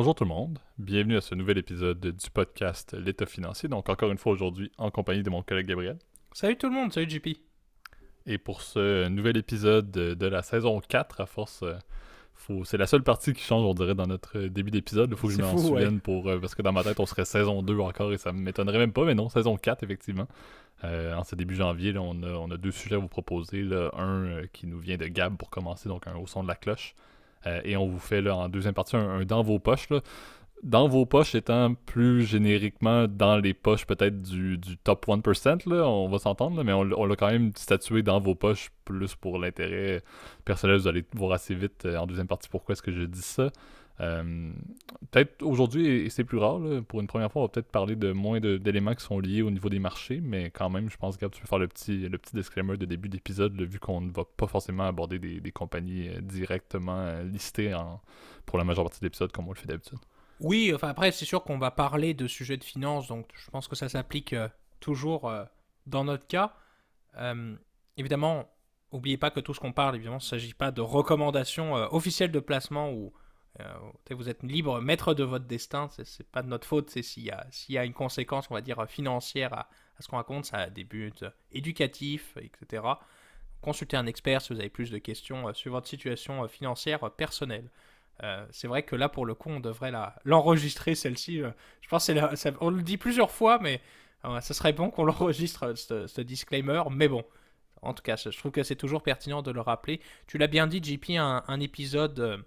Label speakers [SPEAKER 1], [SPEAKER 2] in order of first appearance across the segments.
[SPEAKER 1] Bonjour tout le monde, bienvenue à ce nouvel épisode du podcast L'État financier. Donc encore une fois aujourd'hui en compagnie de mon collègue Gabriel.
[SPEAKER 2] Salut tout le monde, salut JP.
[SPEAKER 1] Et pour ce nouvel épisode de la saison 4, à force, euh, faut... c'est la seule partie qui change on dirait dans notre début d'épisode. Il faut que je m'en souvienne pour, euh, parce que dans ma tête on serait saison 2 encore et ça m'étonnerait même pas, mais non, saison 4 effectivement. Euh, en ce début janvier, on, a, deux sujets à vous proposer. Un qui nous vient de Gab pour commencer, donc un au son de la cloche. Euh, et on vous fait là, en deuxième partie un, dans vos poches. Dans vos poches étant plus génériquement dans les poches peut-être du, top 1%, là, on va s'entendre, mais on, l'a quand même statué dans vos poches plus pour l'intérêt personnel. Vous allez voir assez vite euh, en deuxième partie pourquoi est-ce que je dis ça. Euh, peut-être aujourd'hui, et c'est plus rare, pour une première fois, on va peut-être parler de moins d'éléments qui sont liés au niveau des marchés, mais quand même, je pense, que tu peux faire le petit, le petit disclaimer de début d'épisode, vu qu'on ne va pas forcément aborder des, compagnies euh, directement euh, listées pour la majeure partie de l'épisode comme on le fait d'habitude.
[SPEAKER 2] Oui, enfin après, c'est sûr qu'on va parler de sujets de finance, donc je pense que ça s'applique toujours dans notre cas. évidemment, n'oubliez pas que tout ce qu'on parle, évidemment, il ne s'agit pas de recommandations officielles de placement ou vous êtes libre, maître de votre destin, c'est pas de notre faute, c'est s'il y, y, a une conséquence, on va dire, financière à, ce qu'on raconte, ça a des buts éducatifs, etc. Consultez un expert si vous avez plus de questions euh, sur votre situation euh, financière personnelle. c'est vrai que là, pour le coup, on devrait l'enregistrer, celle-ci. je pense que on le dit plusieurs fois, mais ce serait bon qu'on l'enregistre, ce, disclaimer. Mais bon, en tout cas, je trouve que c'est toujours pertinent de le rappeler. Tu l'as bien dit, JP, un épisode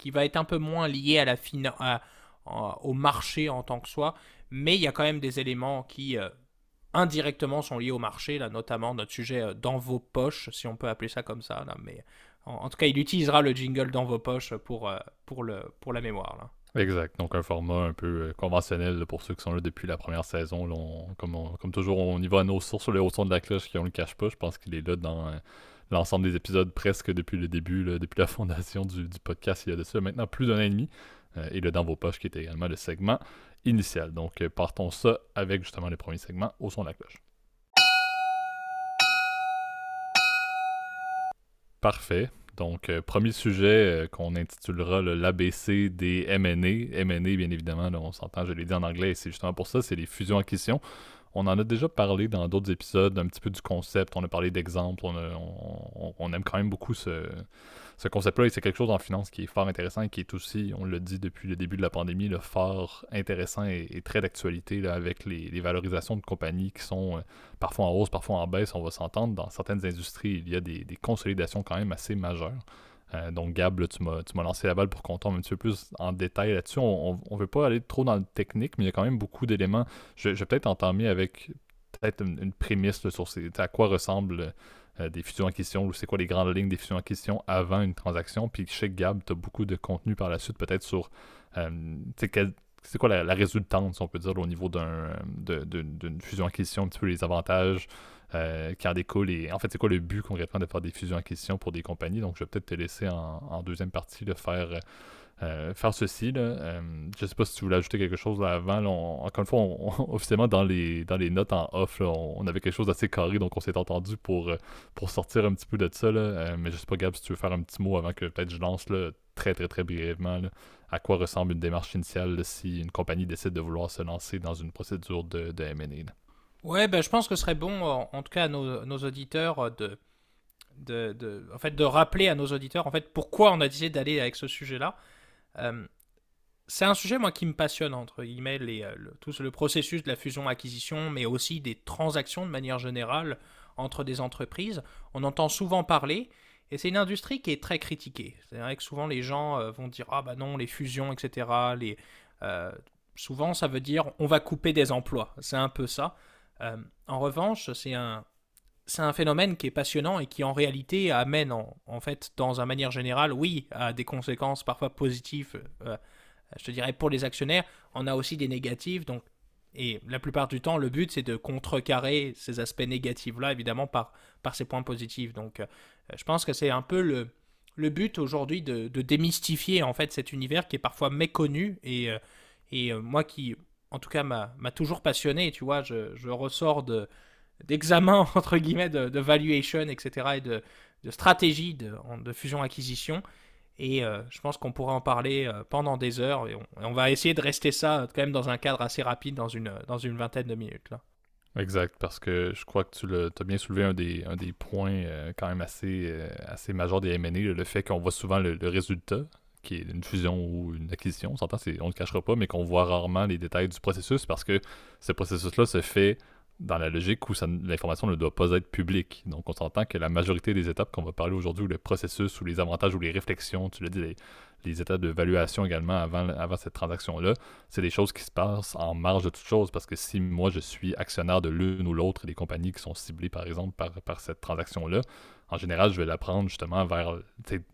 [SPEAKER 2] qui va être un peu moins lié à la au marché en tant que soi, mais il y a quand même des éléments qui euh, indirectement sont liés au marché, là, notamment notre sujet euh, dans vos poches, si on peut appeler ça comme ça. Là, mais en, tout cas, il utilisera le jingle dans vos poches pour, euh, pour, le, pour la mémoire. Là.
[SPEAKER 1] Exact, donc un format un peu conventionnel pour ceux qui sont là depuis la première saison. comme, comme toujours, on y va à nos sources sur les hauts sons de la cloche qui on le cache pas. Je pense qu'il est là dans l'ensemble des épisodes presque depuis le début, depuis la fondation du, podcast il y a de ça maintenant plus d'un an et demi. Euh, et le Dans vos poches qui était également le segment initial. Donc euh, partons ça avec justement le premier segment au son de la cloche. Parfait. Donc, euh, premier sujet qu'on intitulera l'ABC des M&A. M&A, bien évidemment, on s'entend, je l'ai dit en anglais, c'est justement pour ça, c'est les fusions-acquisitions. On en a déjà parlé dans d'autres épisodes, un petit peu du concept, on a parlé d'exemples, on, aime quand même beaucoup ce, concept-là et c'est quelque chose en finance qui est fort intéressant et qui est aussi, on le dit depuis le début de la pandémie, fort intéressant et, très d'actualité avec les, valorisations de compagnies qui sont euh, parfois en hausse, parfois en baisse, on va s'entendre. Dans certaines industries, il y a des consolidations quand même assez majeures. Euh, donc, Gab, tu m'as lancé la balle pour qu'on tombe un petit peu plus en détail là-dessus. On ne veut pas aller trop dans le technique, mais il y a quand même beaucoup d'éléments. Je, vais peut-être entamer avec peut-être une, prémisse sur à quoi ressemblent euh, des fusions-acquisitions ou c'est quoi les grandes lignes des fusions-acquisitions avant une transaction. Puis chez Gab, tu as beaucoup de contenu par la suite, peut-être sur euh, c'est quoi la, résultante, si on peut dire, au niveau d'une fusion-acquisition, un petit peu les avantages, euh, en fait c'est quoi le but concrètement de faire des fusions acquisitions pour des compagnies? Donc je vais peut-être te laisser en, deuxième partie de faire euh, faire ceci là. Euh, je sais pas si tu voulais ajouter quelque chose là avant encore une fois officiellement dans les dans les notes en off on, avait quelque chose d'assez carré donc on s'est entendu pour pour sortir un petit peu de ça mais je sais pas Gab si tu veux faire un petit mot avant que peut-être je lance très très très brièvement à quoi ressemble une démarche initiale si une compagnie décide de vouloir se lancer dans une procédure de, de M&A.
[SPEAKER 2] Ouais, ben, je pense que ce serait bon, en, tout cas à nos, auditeurs, euh, de, de, en fait, de rappeler à nos auditeurs en fait, pourquoi on a décidé d'aller avec ce sujet-là. Euh, c'est un sujet, moi, qui me passionne, entre guillemets, les, euh, le processus de la fusion-acquisition, mais aussi des transactions de manière générale entre des entreprises. On entend souvent parler, et c'est une industrie qui est très critiquée. C'est vrai que souvent les gens vont dire Ah bah non, les fusions, etc. Les, souvent, ça veut dire on va couper des emplois. C'est un peu ça. Euh, en revanche, c'est un, c'est un phénomène qui est passionnant et qui en réalité amène en, fait dans un manière générale, oui, à des conséquences parfois positives, euh, je te dirais pour les actionnaires, on a aussi des négatives, donc et la plupart du temps, le but c'est de contrecarrer ces aspects négatifs là, évidemment par par ces points positifs. Donc, euh, je pense que c'est un peu le le but aujourd'hui de, de, démystifier en fait cet univers qui est parfois méconnu et et moi qui en tout cas, m'a toujours passionné. Tu vois, je, ressors de d'examen, entre guillemets, de, valuation, etc., et de, stratégie de, de fusion-acquisition. Et je pense qu'on pourrait en parler pendant des heures. Et on, va essayer de rester ça quand même dans un cadre assez rapide, dans une, vingtaine de minutes.
[SPEAKER 1] Exact, parce que je crois que tu as bien soulevé un des, points quand même assez, assez majeurs des MNE, le fait qu'on voit souvent le, résultat, qui est une fusion ou une acquisition, on s'entend, on ne le cachera pas, mais qu'on voit rarement les détails du processus parce que ce processus-là se fait dans la logique où l'information ne doit pas être publique. Donc, on s'entend que la majorité des étapes qu'on va parler aujourd'hui, ou le processus, ou les avantages, ou les réflexions, tu l'as dit, les, étapes de valuation également avant, cette transaction-là, c'est des choses qui se passent en marge de toute chose. Parce que si moi, je suis actionnaire de l'une ou l'autre des compagnies qui sont ciblées, par exemple, par, par cette transaction-là, en général, je vais la prendre justement vers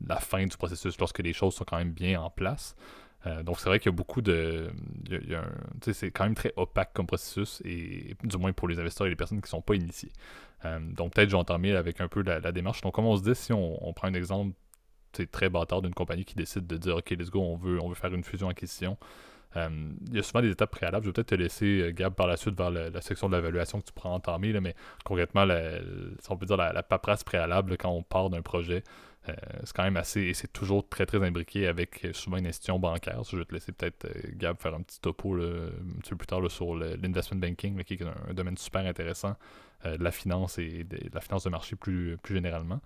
[SPEAKER 1] la fin du processus, lorsque les choses sont quand même bien en place. Euh, donc, c'est vrai qu'il y a beaucoup de. c'est quand même très opaque comme processus, et du moins pour les investisseurs et les personnes qui ne sont pas initiés. Euh, donc, peut-être je vais entamer avec un peu la, démarche. Donc, comme on se dit, si on, prend un exemple très bâtard d'une compagnie qui décide de dire OK, let's go, on veut, on veut faire une fusion-acquisition. Euh, il y a souvent des étapes préalables. Je vais peut-être te laisser, Gab, par la suite vers la, section de l'évaluation que tu pourras entamer, là, mais concrètement, si on peut dire la paperasse préalable quand on part d'un projet, euh, c'est quand même assez, et c'est toujours très très imbriqué avec euh, souvent une institution bancaire. je vais te laisser peut-être, euh, Gab, faire un petit topo un petit peu plus tard sur l'investment banking, qui est un, domaine super intéressant, la finance et de, la finance de marché plus, plus généralement.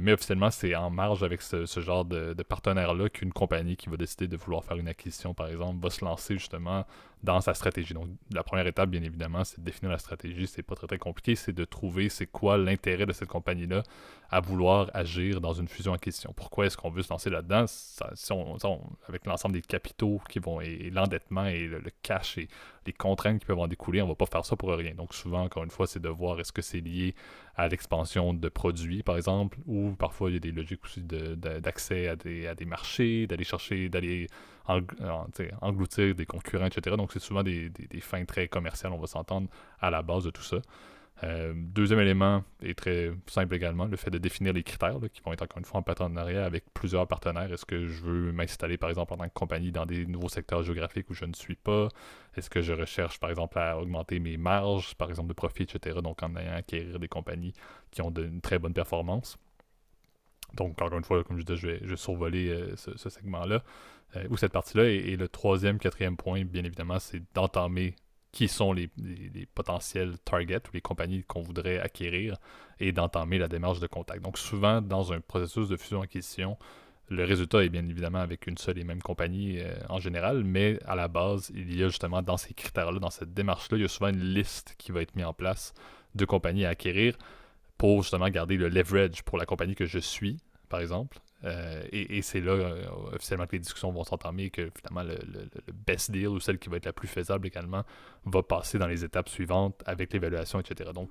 [SPEAKER 1] mais officiellement, c'est en marge avec ce, genre de, de partenaire-là qu'une compagnie qui va décider de vouloir faire une acquisition, par exemple, va se lancer justement dans sa stratégie. Donc, la première étape, bien évidemment, c'est de définir la stratégie. C'est pas très, très compliqué. C'est de trouver c'est quoi l'intérêt de cette compagnie-là à vouloir agir dans une fusion en question. Pourquoi est-ce qu'on veut se lancer là-dedans? si on, avec l'ensemble des capitaux qui vont, et, l'endettement et le, cash et les contraintes qui peuvent en découler, on va pas faire ça pour rien. Donc, souvent, encore une fois, c'est de voir est-ce que c'est lié à l'expansion de produits, par exemple, ou parfois il y a des logiques aussi d'accès à des, à des marchés, d'aller chercher, d'aller engloutir des concurrents, etc. Donc, c'est souvent des, fins très commerciales, on va s'entendre, à la base de tout ça. Euh, deuxième élément est très simple également, le fait de définir les critères qui vont être encore une fois en partenariat avec plusieurs partenaires. Est-ce que je veux m'installer par exemple en tant que compagnie dans des nouveaux secteurs géographiques où je ne suis pas? Est-ce que je recherche par exemple à augmenter mes marges, par exemple de profit, etc. Donc en ayant acquérir des compagnies qui ont une très bonne performance? Donc encore une fois, comme je disais, je vais, je survoler euh, ce segment-là. Euh, ou cette partie-là. Et, le troisième, quatrième point, bien évidemment, c'est d'entamer qui sont les, potentiels targets ou les compagnies qu'on voudrait acquérir et d'entamer la démarche de contact. Donc souvent, dans un processus de fusion-acquisition, le résultat est bien évidemment avec une seule et même compagnie euh, en général, mais à la base, il y a justement dans ces critères-là, dans cette démarche-là, il y a souvent une liste qui va être mise en place de compagnies à acquérir pour justement garder le leverage pour la compagnie que je suis, par exemple, euh, et, c'est là, euh, officiellement, que les discussions vont s'entamer, que finalement, le, best deal ou celle qui va être la plus faisable également va passer dans les étapes suivantes avec l'évaluation, etc. Donc,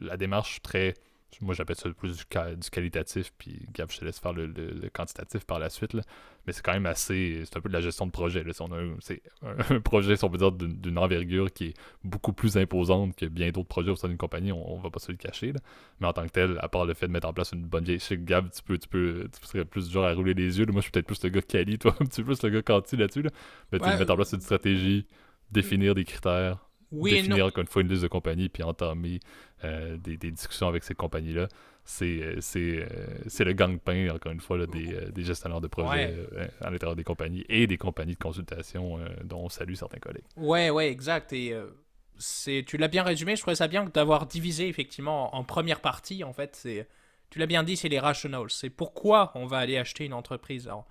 [SPEAKER 1] la démarche très moi, j'appelle ça plus du, qualitatif, puis Gab, je te laisse faire le, quantitatif par la suite. Là. Mais c'est quand même assez. C'est un peu de la gestion de projet. c'est un, projet, si on peut dire, d'une envergure qui est beaucoup plus imposante que bien d'autres projets au sein d'une compagnie. On, va pas se le cacher. Mais en tant que tel, à part le fait de mettre en place une bonne vieille chic, Gab, tu peux, tu peux, tu serais plus du genre à rouler les yeux. Moi, je suis peut-être plus le gars quali, toi, un petit peu plus le gars quanti là-dessus. Là. Mais tu mettre en place une stratégie, définir des critères, définir encore une fois une liste de compagnies puis entamer euh, des, discussions avec ces compagnies-là. C'est, euh, c'est, euh, c'est le gang-pain, encore une fois, là, des, des, gestionnaires de projets à l'intérieur des compagnies et des compagnies de consultation dont on salue certains collègues.
[SPEAKER 2] Ouais, ouais, exact. Et c'est, tu l'as bien résumé, je trouvais ça bien d'avoir divisé effectivement en première partie. En fait, c'est, tu l'as bien dit, c'est les rationals. C'est pourquoi on va aller acheter une entreprise. Alors,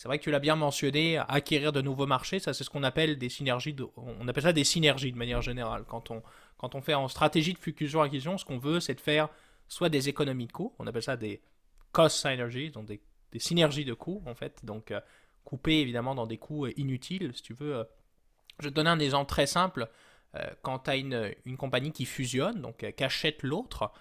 [SPEAKER 2] c'est vrai que tu l'as bien mentionné, acquérir de nouveaux marchés, ça c'est ce qu'on appelle des synergies, on appelle ça des synergies de manière générale. Quand on, quand on fait en stratégie de fusion-acquisition, ce qu'on veut c'est de faire soit des économies de coûts, on appelle ça des cost synergies, donc des, synergies de coûts en fait, donc euh, couper évidemment dans des coûts euh, inutiles si tu veux. Euh. je vais te donner un exemple très simple. quand tu as une, une, compagnie qui fusionne, donc qu'achète l'autre,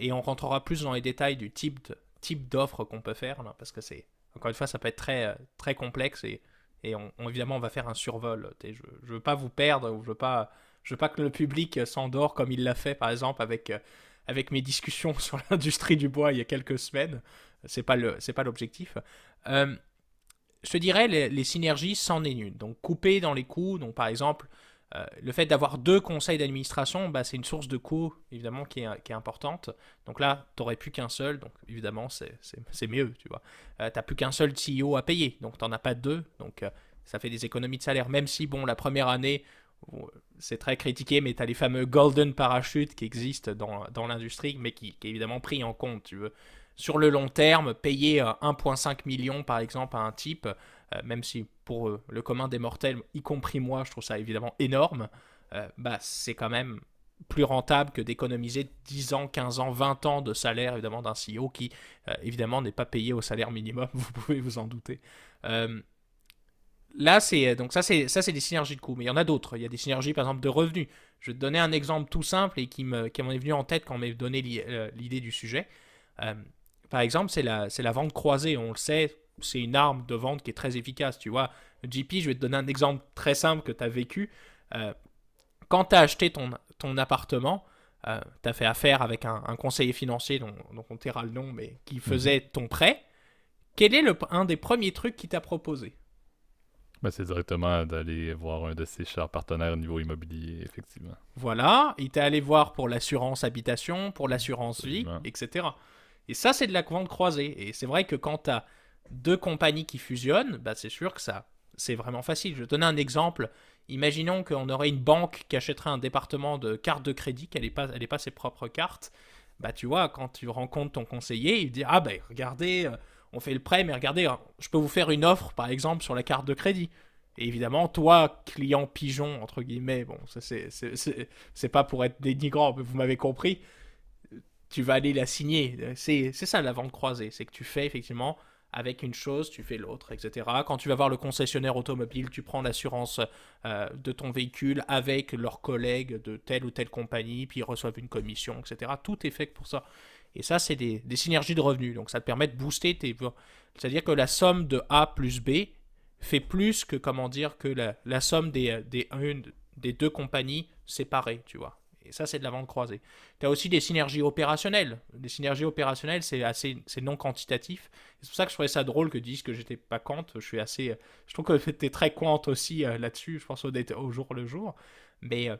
[SPEAKER 2] et on rentrera plus dans les détails du type type d'offre qu'on peut faire, parce que c'est encore une fois, ça peut être très, très complexe et, et évidemment, on va faire un survol. Je ne veux pas vous perdre je veux pas, je veux pas que le public s'endort comme il l'a fait, par exemple, avec, euh, avec mes discussions sur l'industrie du bois il y a quelques semaines. C'est pas le, c'est pas l'objectif. Euh, je te dirais, les, les synergies, c'en est une. Donc, couper dans les coûts. Donc, par exemple, euh, le fait d'avoir deux conseils d'administration, bah, c'est une source de coût, évidemment, qui est, importante. Donc là, tu n'aurais plus qu'un seul, donc évidemment, c'est mieux, tu vois. Euh, n'as plus qu'un seul CEO à payer, donc tu n'en as pas deux, donc euh, ça fait des économies de salaire, même si, bon, la première année, c'est très critiqué, mais tu as les fameux golden parachutes qui existent dans, l'industrie, mais qui, qui, est évidemment pris en compte, tu veux. Sur le long terme, payer 1,5 million, par exemple, à un type, euh, même si pour euh, le commun des mortels, y compris moi, je trouve ça évidemment énorme, euh, bah, c'est quand même plus rentable que d'économiser 10 ans, 15 ans, 20 ans de salaire évidemment d'un CEO qui évidemment n'est pas payé au salaire minimum, vous pouvez vous en douter. là, c'est donc ça, c'est ça, c'est des synergies de coûts, mais il y en a d'autres. Il y a des synergies, par exemple, de revenus. Je vais te donner un exemple tout simple et qui me qui m'en est venu en tête quand on m'a donné l'idée du sujet. par exemple, c'est la c'est la vente croisée. On le sait, c'est une arme de vente qui est très efficace. Tu vois, JP, je vais te donner un exemple très simple que tu as vécu. Euh, quand tu as acheté ton, ton appartement, euh, tu as fait affaire avec un, conseiller financier dont, on taira le nom, mais qui mhm. faisait ton prêt. Quel est le, un des premiers trucs qu'il t'a proposé?
[SPEAKER 1] Ben, C'est directement d'aller voir un de ses chers partenaires au niveau immobilier, effectivement.
[SPEAKER 2] Voilà, il t'a allé voir pour l'assurance habitation, pour l'assurance vie, etc. Et ça, c'est de la vente croisée. Et c'est vrai que quand tu as deux compagnies qui fusionnent, bah c'est sûr que ça, c'est vraiment facile. Je vais donner un exemple. Imaginons qu'on aurait une banque qui achèterait un département de cartes de crédit, qu'elle n'ait pas, elle pas ses propres cartes. Bah tu vois, quand tu rencontres ton conseiller, il dit ah ben regardez, euh, on fait le prêt, mais regardez, hein, je peux vous faire une offre par exemple sur la carte de crédit. Et évidemment, toi, client pigeon, entre guillemets, bon, ça c'est pas pour être dénigrant, mais vous m'avez compris, tu vas aller la signer. C'est ça la vente croisée, c'est que tu fais effectivement avec une chose, tu fais l'autre, etc. Quand tu vas voir le concessionnaire automobile, tu prends l'assurance euh, de ton véhicule avec leurs collègues de telle ou telle compagnie, puis ils reçoivent une commission, etc. Tout est fait pour ça. Et ça, c'est des, synergies de revenus. Donc ça te permet de booster tes... C'est-à-dire que la somme de A plus B fait plus que, comment dire, que la, somme des, des, des deux compagnies séparées, tu vois. Et ça, c'est de la vente croisée. Tu as aussi des synergies opérationnelles. Les synergies opérationnelles, c'est assez c'est non quantitatif. C'est pour ça que je trouvais ça drôle que disent que j'étais pas quant. Je suis assez. Je trouve que tu es très quant aussi euh, là-dessus. Je pense au, au, jour le jour. Mais euh,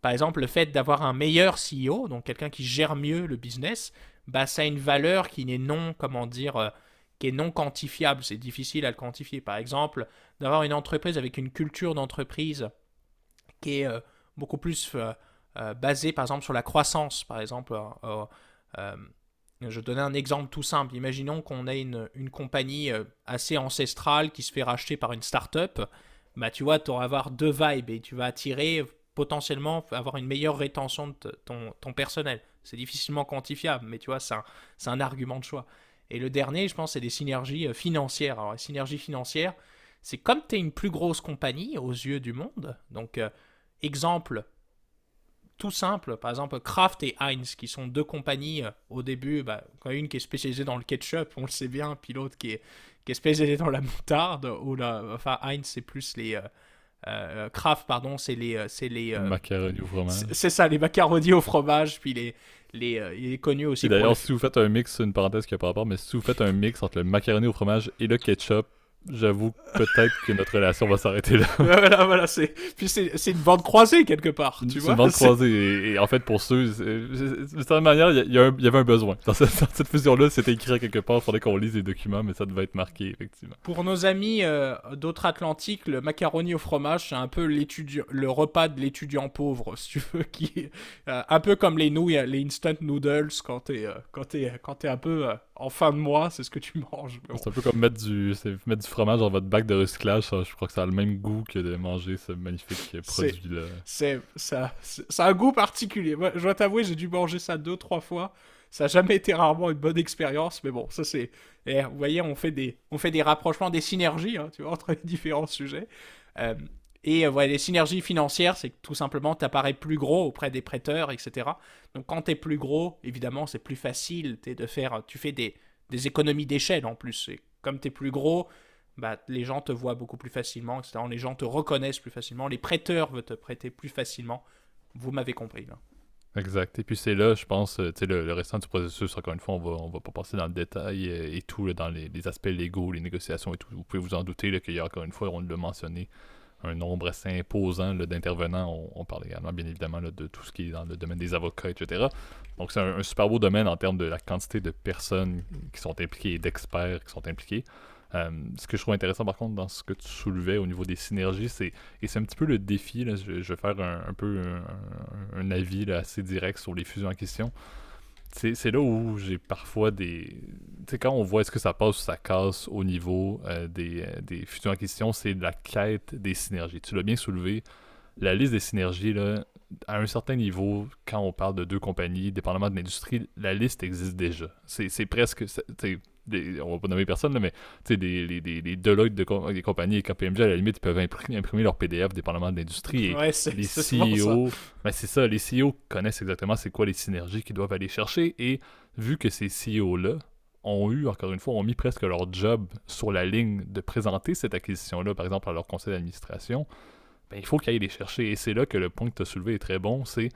[SPEAKER 2] par exemple, le fait d'avoir un meilleur CEO, donc quelqu'un qui gère mieux le business, bah, ça a une valeur qui n'est non, comment dire, euh, qui est non quantifiable. C'est difficile à le quantifier. Par exemple, d'avoir une entreprise avec une culture d'entreprise qui est beaucoup plus basé par exemple sur la croissance. Par exemple, euh, euh, je donnais un exemple tout simple. Imaginons qu'on ait une, une, compagnie assez ancestrale qui se fait racheter par une start-up. Bah, tu vois, tu vas avoir deux vibes et tu vas attirer potentiellement avoir une meilleure rétention de ton, ton personnel. C'est difficilement quantifiable, mais tu vois, c'est un, un, argument de choix. Et le dernier, je pense, c'est des synergies financières. Alors, les synergies financières, c'est comme tu es une plus grosse compagnie aux yeux du monde. Donc, exemple, tout simple. Par exemple, Kraft et Heinz, qui sont deux compagnies euh, au début, bah, une qui est spécialisée dans le ketchup, on le sait bien, puis l'autre qui est, qui est spécialisée dans la moutarde, ou la, enfin Heinz c'est plus les... Euh, euh, Kraft, pardon, c'est les... c'est les
[SPEAKER 1] macaroni au fromage.
[SPEAKER 2] C'est ça, les macaronis au fromage, puis les... Les, il est connu aussi.
[SPEAKER 1] D'ailleurs, si vous faites un mix, une parenthèse qui a pas rapport, mais si vous faites un mix entre le macaroni au fromage et le ketchup, j'avoue peut-être que notre relation va s'arrêter là.
[SPEAKER 2] voilà, voilà, c'est puis c'est une bande croisée quelque part, tu vois.
[SPEAKER 1] C'est une bande croisée et, en fait pour ceux de certaine manière, il y, y, avait un besoin. Dans cette, fusion là, c'était écrit quelque part, il fallait qu'on lise les documents mais ça devait être marqué effectivement.
[SPEAKER 2] Pour nos amis euh, d'outre-Atlantique, le macaroni au fromage, c'est un peu l'étudiant le repas de l'étudiant pauvre, si tu veux qui euh, un peu comme les nouilles, les instant noodles quand t'es euh, quand t'es quand t'es un peu en fin de mois, c'est ce que tu manges.
[SPEAKER 1] C'est un peu comme mettre du, mettre du fromage dans votre bac de recyclage. je crois que ça a le même goût que de manger ce magnifique produit-là.
[SPEAKER 2] C'est, ça, un goût particulier. Moi, je dois t'avouer, j'ai dû manger ça deux, trois fois. Ça n'a jamais été rarement une bonne expérience, mais bon, ça c'est. Eh, vous voyez, on fait des, on fait des rapprochements, des synergies, hein, tu vois, entre les différents sujets. Euh, et euh, voilà, les synergies financières, c'est que tout simplement, tu apparais plus gros auprès des prêteurs, etc. Donc quand tu es plus gros, évidemment, c'est plus facile de faire, tu fais des, des économies d'échelle en plus. Et comme tu es plus gros, bah, les gens te voient beaucoup plus facilement, etc. Les gens te reconnaissent plus facilement, les prêteurs veulent te prêter plus facilement. Vous m'avez compris. Là.
[SPEAKER 1] Exact. Et puis c'est là, je pense, euh, sais, le, restant du processus, encore une fois, on va, on va pas passer dans le détail euh, et, tout, dans les, aspects légaux, les négociations et tout. Vous pouvez vous en douter qu'il y a encore une fois, on l'a mentionné, un nombre assez imposant d'intervenants. On, parle également, bien évidemment, de tout ce qui est dans le domaine des avocats, etc. Donc, c'est un, super beau domaine en termes de la quantité de personnes qui sont impliquées et d'experts qui sont impliqués. Euh, ce que je trouve intéressant, par contre, dans ce que tu soulevais au niveau des synergies, c'est et c'est un petit peu le défi. Là, je, vais faire un, peu un, avis assez direct sur les fusions en question c'est là où j'ai parfois des. Tu sais, quand on voit est-ce que ça passe ou ça casse au niveau euh, des, euh, des futures questions, c'est la quête des synergies. Tu l'as bien soulevé. La liste des synergies, là, à un certain niveau, quand on parle de deux compagnies, dépendamment de l'industrie, la liste existe déjà. C'est presque on va pas nommer personne, mais des, les, les, les Deloitte de des compagnies et KPMG, à la limite, ils peuvent imprimer, leur PDF dépendamment de l'industrie. Et
[SPEAKER 2] les CEO,
[SPEAKER 1] ben, c'est ça, les CEO connaissent exactement c'est quoi les synergies qu'ils doivent aller chercher. Et vu que ces CEO-là ont eu, encore une fois, ont mis presque leur job sur la ligne de présenter cette acquisition-là, par exemple, à leur conseil d'administration, ben, il faut qu'ils aillent les chercher. Et c'est là que le point que tu as soulevé est très bon, c'est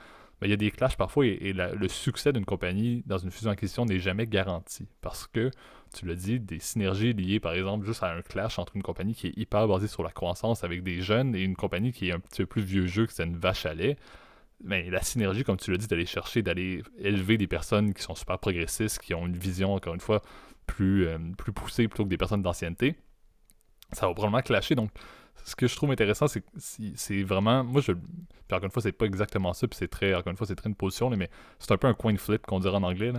[SPEAKER 1] il y a des clashs parfois et, le succès d'une compagnie dans une fusion-acquisition n'est jamais garanti parce que, tu l'as dit, des synergies liées par exemple juste à un clash entre une compagnie qui est hyper basée sur la croissance avec des jeunes et une compagnie qui est un petit peu plus vieux jeu que c'est une vache à lait. Mais ben, la synergie, comme tu l'as dit, d'aller chercher, d'aller élever des personnes qui sont super progressistes, qui ont une vision, encore une fois, plus, euh, plus poussée plutôt que des personnes d'ancienneté, ça va probablement clasher. Donc, ce que je trouve intéressant, c'est c'est vraiment. Moi, je. Puis encore une fois, c'est pas exactement ça, puis c'est très. Encore une fois, c'est très une position, mais c'est un peu un coin flip qu'on dirait en anglais.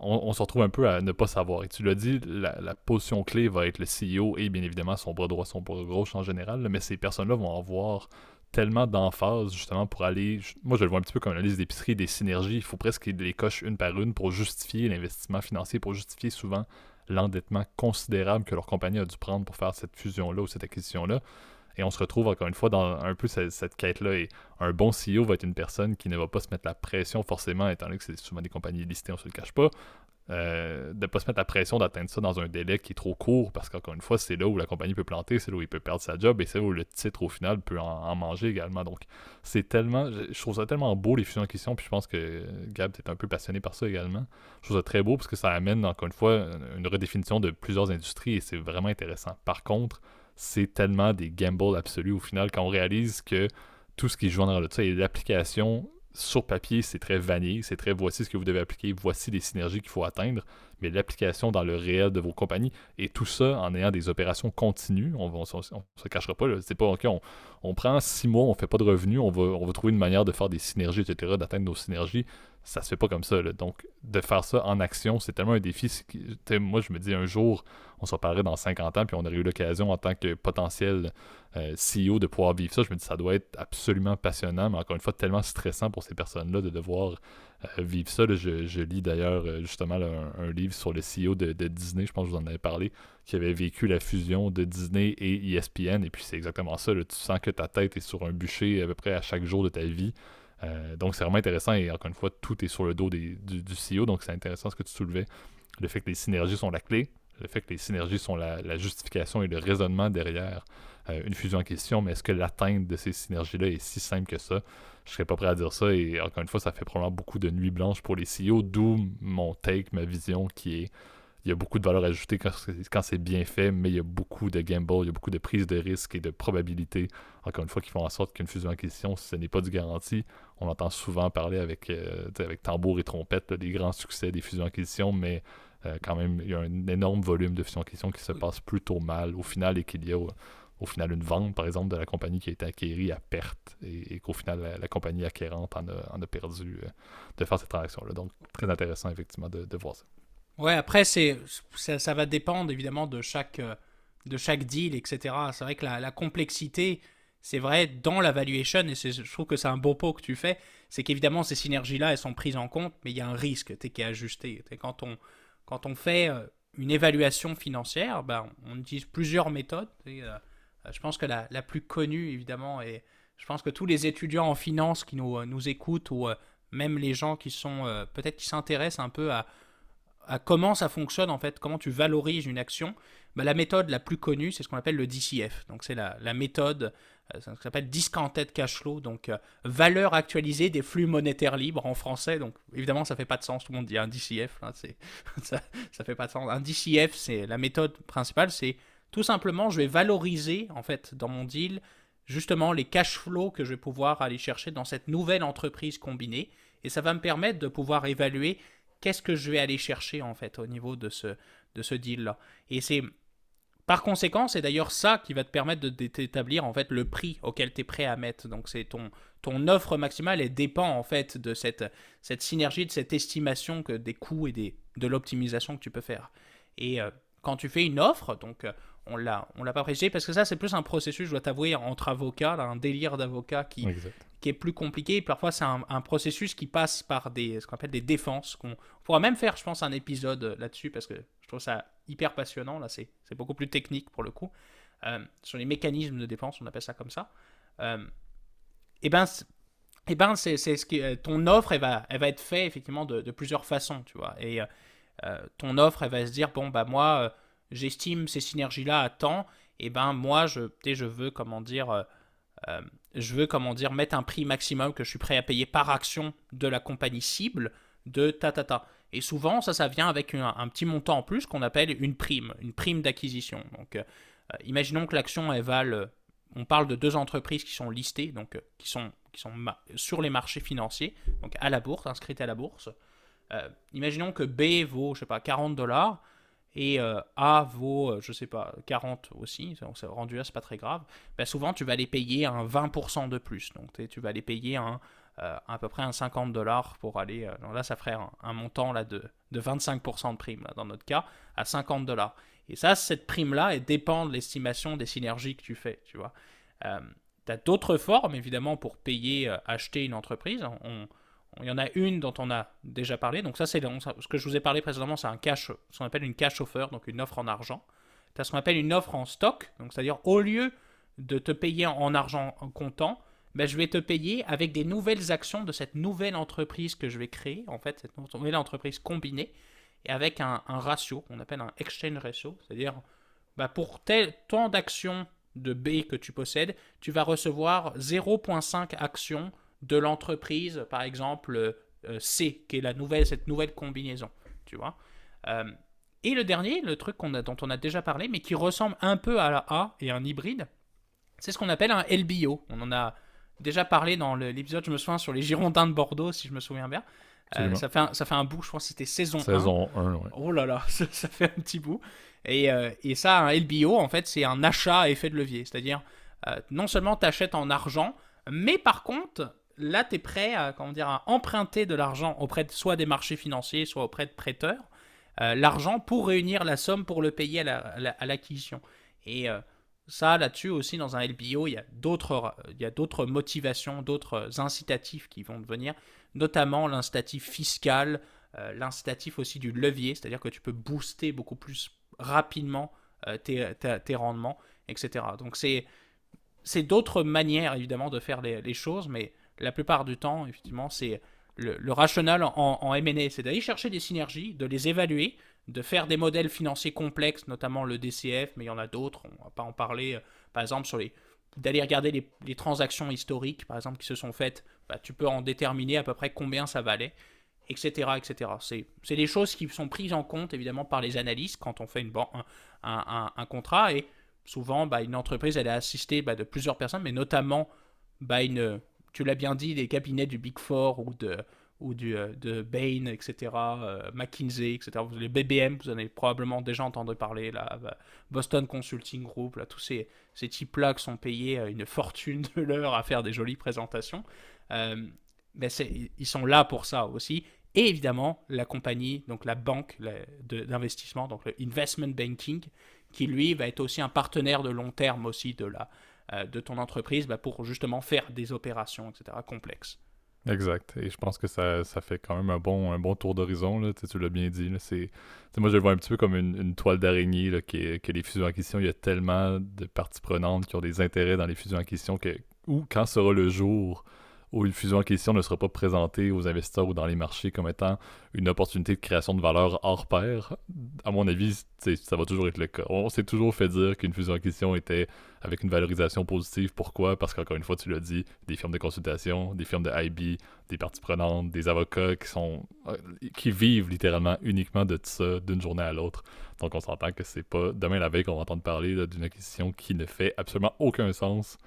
[SPEAKER 1] On, se retrouve un peu à ne pas savoir. Et tu l'as dit, la, position clé va être le CEO et bien évidemment son bras droit, son bras gauche en général, mais ces personnes-là vont avoir tellement d'emphase justement pour aller. Moi, je le vois un petit peu comme la liste d'épicerie, des synergies. Il faut presque les cochent une par une pour justifier l'investissement financier, pour justifier souvent l'endettement considérable que leur compagnie a dû prendre pour faire cette fusion-là ou cette acquisition-là. Et on se retrouve encore une fois dans un peu cette, quête-là. Et un bon CEO va être une personne qui ne va pas se mettre la pression forcément, étant donné que c'est souvent des compagnies listées, on se le cache pas, euh, de ne pas se mettre la pression d'atteindre ça dans un délai qui est trop court, parce qu'encore une fois, c'est là où la compagnie peut planter, c'est là où il peut perdre sa job, et c'est là où le titre, au final, peut en, manger également. Donc, c'est tellement, je trouve ça tellement beau, les fusions en question, puis je pense que Gab, est un peu passionné par ça également. Je trouve ça très beau, parce que ça amène, encore une fois, une redéfinition de plusieurs industries, et c'est vraiment intéressant. Par contre, c'est tellement des gambles absolus au final, quand on réalise que tout ce qui joue dans le ça et l'application sur papier, c'est très vanille, c'est très voici ce que vous devez appliquer, voici les synergies qu'il faut atteindre, mais l'application dans le réel de vos compagnies, et tout ça en ayant des opérations continues, on ne se cachera pas, c'est pas, ok, on, prend six mois, on fait pas de revenus, on va trouver une manière de faire des synergies, etc., d'atteindre nos synergies, ça se fait pas comme ça. Donc, de faire ça en action, c'est tellement un défi. Moi, je me dis un jour, on se reparlerait dans 50 ans, puis on aurait eu l'occasion en tant que potentiel euh, CEO de pouvoir vivre ça. Je me dis, ça doit être absolument passionnant, mais encore une fois, tellement stressant pour ces personnes-là de devoir euh, vivre ça. je, lis d'ailleurs euh, justement un, livre sur le CEO de, Disney, je pense que je vous en avais parlé, qui avait vécu la fusion de Disney et ESPN. Et puis, c'est exactement ça. tu sens que ta tête est sur un bûcher à peu près à chaque jour de ta vie. Euh, donc, c'est vraiment intéressant et encore une fois, tout est sur le dos du, CEO. Donc, c'est intéressant ce que tu soulevais. Le fait que les synergies sont la clé, le fait que les synergies sont la, justification et le raisonnement derrière euh, une fusion en question. Mais est-ce que l'atteinte de ces synergies-là est si simple que ça? Je serais pas prêt à dire ça. Et encore une fois, ça fait probablement beaucoup de nuits blanches pour les CEO, d'où mon take, ma vision qui est il y a beaucoup de valeur ajoutée quand, c'est bien fait, mais il y a beaucoup de gamble, il y a beaucoup de prise de risque et de probabilité, encore une fois, qui font en sorte qu'une fusion-acquisition, ce n'est pas du garanti. On entend souvent parler avec, euh, avec tambour et trompette des grands succès des fusions-acquisitions, mais euh, quand même, il y a un énorme volume de fusions-acquisitions qui se passe plutôt mal au final et qu'il y a au final une vente, par exemple, de la compagnie qui a été acquérie à perte et, qu'au final, la, compagnie acquérante en a, perdu euh, de faire cette transaction-là. Donc, très intéressant, effectivement, de voir ça.
[SPEAKER 2] Ouais, après, c'est, ça, va dépendre évidemment de chaque, euh, de chaque deal, etc. C'est vrai que la, complexité, c'est vrai, dans la valuation, et je trouve que c'est un beau pot que tu fais, c'est qu'évidemment, ces synergies-là, elles sont prises en compte, mais il y a un risque qui est ajusté. quand, on, quand on fait euh, une évaluation financière, ben, on utilise plusieurs méthodes. Euh, je pense que la, la, plus connue, évidemment, et je pense que tous les étudiants en finance qui nous, nous écoutent, ou même les gens qui sont peut-être qui s'intéressent un peu à à comment ça fonctionne en fait, comment tu valorises une action, bah, la méthode la plus connue, c'est ce qu'on appelle le DCF. Donc c'est la, méthode, euh, ça s'appelle discounted cash flow, donc euh, valeur actualisée des flux monétaires libres en français. Donc évidemment ça fait pas de sens, tout le monde dit un DCF, ça, ça fait pas de sens. Un DCF, c'est la méthode principale, c'est tout simplement je vais valoriser en fait dans mon deal justement les cash flows que je vais pouvoir aller chercher dans cette nouvelle entreprise combinée. Et ça va me permettre de pouvoir évaluer qu'est-ce que je vais aller chercher en fait au niveau de ce, de deal-là. Et c'est par conséquent, c'est d'ailleurs ça qui va te permettre d'établir en fait le prix auquel tu es prêt à mettre. Donc c'est ton, offre maximale et dépend en fait de cette, synergie, de cette estimation que des coûts et de l'optimisation que tu peux faire. Et euh, quand tu fais une offre, donc euh, on l'a on l'a pas précisé parce que ça c'est plus un processus, je dois t'avouer, entre avocats, un délire d'avocat qui, qui est plus compliqué. Parfois c'est un, processus qui passe par des ce qu'on appelle des défenses. Qu'on pourra même faire, je pense, un épisode là-dessus parce que je trouve ça hyper passionnant. Là, c'est beaucoup plus technique pour le coup. Euh, sur les mécanismes de défense, on appelle ça comme ça. Euh, et ben, et ben c'est ce que euh, ton offre, elle va, elle va être faite effectivement de, plusieurs façons, tu vois. Et euh, ton offre, elle va se dire bon bah moi, j'estime ces synergies-là à temps. Et ben moi, je, je veux comment dire. Je veux comment dire mettre un prix maximum que je suis prêt à payer par action de la compagnie cible de ta ta ta. Et souvent, ça, ça vient avec un, petit montant en plus qu'on appelle une prime, une prime d'acquisition. Donc, euh, imaginons que l'action, elle vale, on parle de deux entreprises qui sont listées, donc euh, qui sont, qui sont sur les marchés financiers, donc à la bourse, inscrites à la bourse. Euh, imaginons que B vaut, je sais pas, 40 dollars et A vaut, je sais pas, 40 aussi, rendu là, c'est pas très grave. Ben, souvent, tu vas les payer un 20% de plus. Donc, tu vas les payer un euh, à peu près un 50 dollars pour aller. Euh, là, ça ferait un, montant là, de, de 25% de prime, dans notre cas, à 50 dollars. Et ça, cette prime-là, elle dépend de l'estimation des synergies que tu fais, tu vois. Euh, tu as d'autres formes, évidemment, pour payer, acheter une entreprise. Il y en a une dont on a déjà parlé. Donc ça, c'est ce que je vous ai parlé précédemment, c'est un cash, ce qu'on appelle une cash offer, donc une offre en argent. Tu as ce qu'on appelle une offre en stock, donc c'est-à-dire au lieu de te payer en argent comptant, ben, je vais te payer avec des nouvelles actions de cette nouvelle entreprise que je vais créer, en fait, cette nouvelle entreprise combinée, et avec un, ratio qu'on appelle un exchange ratio, c'est-à-dire ben, pour tel tant d'actions de B que tu possèdes, tu vas recevoir 0,5 actions de l'entreprise, par exemple euh, C, qui est la nouvelle, cette nouvelle combinaison, tu vois. Euh, et le dernier, le truc a, dont on a déjà parlé, mais qui ressemble un peu à la A et un hybride, c'est ce qu'on appelle un LBO. On en a déjà parlé dans l'épisode, je me souviens, sur les Girondins de Bordeaux, si je me souviens bien. Euh, ça, fait un, ça fait un bout, je crois que c'était saison,
[SPEAKER 1] saison 1. 1
[SPEAKER 2] Oh là là, ça, fait un petit bout. Et, euh, et ça, un LBO, en fait, c'est un achat à effet de levier. C'est-à-dire, euh, non seulement tu achètes en argent, mais par contre, là, tu es prêt à, comment dire, à emprunter de l'argent auprès soit des marchés financiers, soit auprès de prêteurs, l'argent pour réunir la somme pour le payer à l'acquisition. et ça, là-dessus aussi, dans un LBO, il y a d'autres, motivations, d'autres incitatifs qui vont devenir, notamment l'incitatif fiscal, euh, l'incitatif aussi du levier, c'est-à-dire que tu peux booster beaucoup plus rapidement euh, tes, rendements, etc. Donc c'est, c'est d'autres manières, évidemment, de faire les, choses, mais la plupart du temps, effectivement, c'est le, le rationnel en, en M&A, c'est d'aller chercher des synergies, de les évaluer, de faire des modèles financiers complexes, notamment le DCF, mais il y en a d'autres, on va pas en parler, euh, par exemple, sur les d'aller regarder les, transactions historiques, par exemple, qui se sont faites, bah, tu peux en déterminer à peu près combien ça valait, etc. etc. C'est des choses qui sont prises en compte, évidemment, par les analystes quand on fait une, un, un, contrat, et souvent, bah, une entreprise, elle est assistée bah, de plusieurs personnes, mais notamment, une, tu l'as bien dit, des cabinets du Big Four ou de ou du, euh, de Bain, etc., euh, McKinsey, etc. Les BBM, vous en avez probablement déjà entendu parler, là, bah, Boston Consulting Group, là, tous ces, ces types-là qui sont payés euh, une fortune de l'heure à faire des jolies présentations. Euh, ils sont là pour ça aussi. Et évidemment, la compagnie, donc la banque d'investissement, donc le investment banking, qui lui va être aussi un partenaire de long terme aussi de, la, de ton entreprise bah, pour justement faire des opérations, etc., complexes.
[SPEAKER 1] Exact. Et je pense que ça, ça fait quand même un bon, un bon tour d'horizon. Tu l'as bien dit. Là. moi, je le vois un petit peu comme une, toile d'araignée qui que les fusions-acquisitions. Il y a tellement de parties prenantes qui ont des intérêts dans les fusions-acquisitions que, ou quand sera le jour où une fusion-acquisition ne sera pas présentée aux investisseurs ou dans les marchés comme étant une opportunité de création de valeur hors pair, à mon avis, ça va toujours être le cas. On s'est toujours fait dire qu'une fusion-acquisition était avec une valorisation positive. Pourquoi? Parce qu'encore une fois, tu l'as dit, des firmes de consultation, des firmes de IB, des parties prenantes, des avocats qui sont euh, qui vivent littéralement uniquement de ça d'une journée à l'autre. Donc on s'entend que c'est pas demain la veille qu'on va entendre parler d'une acquisition qui ne fait absolument aucun sens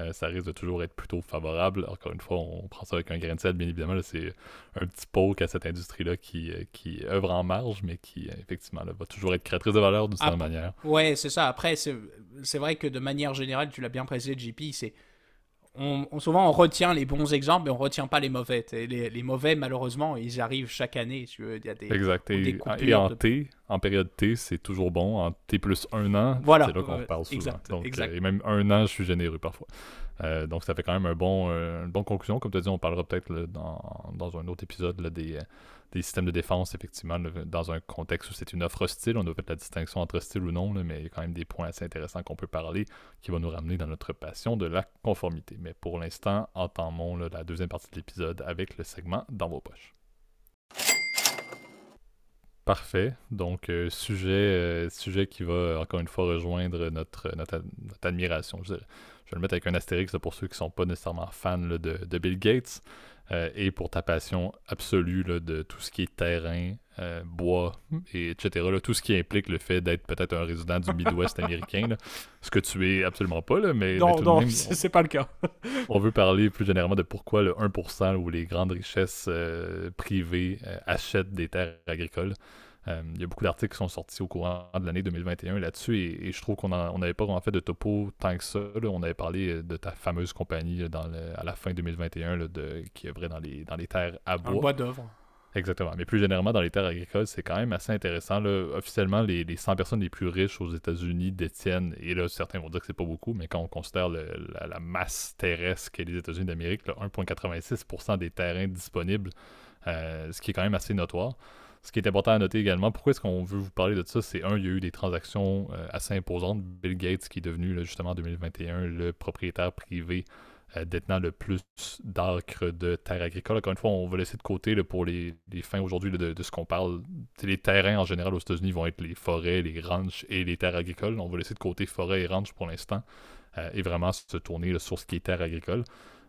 [SPEAKER 1] euh, ça risque de toujours être plutôt favorable. Encore une fois, on prend ça avec un grain de sel, bien évidemment. C'est un petit poke à cette industrie-là qui, euh, qui œuvre en marge, mais qui, euh, effectivement, va toujours être créatrice de valeur d'une certaine manière.
[SPEAKER 2] Ouais, c'est ça. Après, c'est vrai que de manière générale, tu l'as bien précisé, JP, c'est on, souvent on retient les bons exemples, mais on retient pas les mauvais. Les, les, mauvais, malheureusement, ils arrivent chaque année. Il y a des,
[SPEAKER 1] exact. Et, en T, en période T, c'est toujours bon. En T plus un an,
[SPEAKER 2] voilà.
[SPEAKER 1] c'est là qu'on parle souvent. donc, euh, et même un an, je suis généreux parfois. Euh, donc ça fait quand même un bon, euh, une bonne conclusion. Comme tu as dit, on parlera peut-être dans, dans, un autre épisode là, des, des systèmes de défense, effectivement, dans un contexte où c'est une offre hostile. On a fait la distinction entre hostile ou non, mais il y a quand même des points assez intéressants qu'on peut parler qui vont nous ramener dans notre passion de la conformité. Mais pour l'instant, entamons la deuxième partie de l'épisode avec le segment Dans vos poches. Parfait. Donc, euh, sujet, euh, sujet qui va encore une fois rejoindre notre, notre, admiration. Vais le mettre avec un astérix pour ceux qui ne sont pas nécessairement fans de Bill Gates. Euh, et pour ta passion absolue de tout ce qui est terrain, euh, bois, et etc. tout ce qui implique le fait d'être peut-être un résident du Midwest américain, ce que tu es absolument pas, là, mais...
[SPEAKER 2] Non, non, c'est pas le cas.
[SPEAKER 1] on veut parler plus généralement de pourquoi le 1% ou les grandes richesses euh, privées achètent des terres agricoles. Euh, il y a beaucoup d'articles qui sont sortis au courant de l'année 2021 là-dessus et, je trouve qu'on n'avait pas vraiment fait de topo tant que ça. On avait parlé euh, de ta fameuse compagnie dans à la fin 2021 de, qui œuvrait dans les, dans les terres à bois.
[SPEAKER 2] bois d'œuvre.
[SPEAKER 1] Exactement. Mais plus généralement, dans les terres agricoles, c'est quand même assez intéressant. Là. Officiellement, les, les, 100 personnes les plus riches aux États-Unis détiennent, et là, certains vont dire que c'est pas beaucoup, mais quand on considère la, masse terrestre qu'est les États-Unis d'Amérique, 1,86% des terrains disponibles, euh, ce qui est quand même assez notoire. Ce qui est important à noter également, pourquoi est-ce qu'on veut vous parler de ça, c'est un, il y a eu des transactions euh, assez imposantes. Bill Gates, qui est devenu justement en 2021 le propriétaire privé euh, détenant le plus d'acres de terres agricoles. Encore une fois, on va laisser de côté pour les, fins aujourd'hui de, ce qu'on parle. Les terrains en général aux États-Unis vont être les forêts, les ranchs et les terres agricoles. On va laisser de côté forêts et ranchs pour l'instant euh, et vraiment se tourner sur ce qui est terres agricoles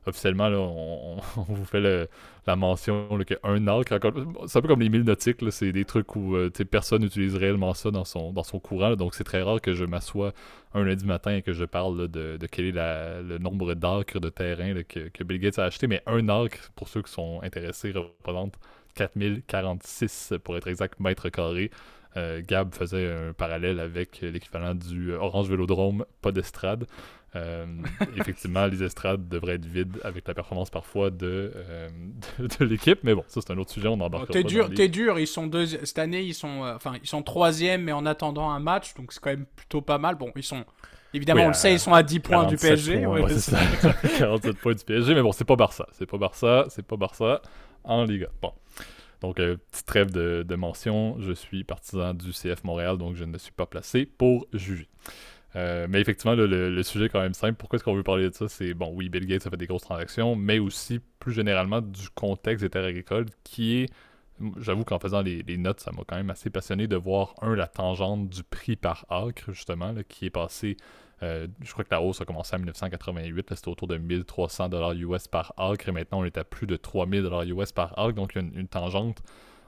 [SPEAKER 1] officiellement, là, on, vous fait la mention qu'un arc, c'est un peu comme les milles nautiques, c'est des trucs où euh, personne n'utilise réellement ça dans son, dans son courant. donc c'est très rare que je m'assoie un lundi matin et que je parle de, quel est le nombre d'acres de terrain que, Bill Gates a acheté. Mais un arc, pour ceux qui sont intéressés, représente 4046 pour être exact mètres carrés. Euh, Gab faisait un parallèle avec l'équivalent du Orange Vélodrome, pas d'estrade. Euh, effectivement, les estrades devraient être vides avec la performance parfois de, euh, de, l'équipe, mais bon, ça c'est un autre sujet, on embarque
[SPEAKER 2] T'es dur, t'es dur. Ils sont deux cette année, ils sont, euh, enfin, ils sont troisième, mais en attendant un match, donc c'est quand même plutôt pas mal. Bon, ils sont Évidemment, on le sait, ils sont à 10 points du PSG.
[SPEAKER 1] ouais, c'est ça. 47 points du PSG, mais bon, c'est pas Barça. C'est pas Barça, c'est pas Barça en Liga. Bon. Donc, petite trêve de, de mention. Je suis partisan du CF Montréal, donc je ne suis pas placé pour juger. Euh, mais effectivement, le, sujet est quand même simple. Pourquoi est-ce qu'on veut parler de ça? C'est, bon, oui, Bill Gates a fait des grosses transactions, mais aussi, plus généralement, du contexte des terres agricoles qui est, j'avoue qu'en faisant les, notes, ça m'a quand même assez passionné de voir, un, la tangente du prix par acre, justement, qui est passé, euh, je crois que la hausse a commencé en 1988, c'était autour de 1300 US par acre, et maintenant on est à plus de 3000 US par acre, donc il y a une, tangente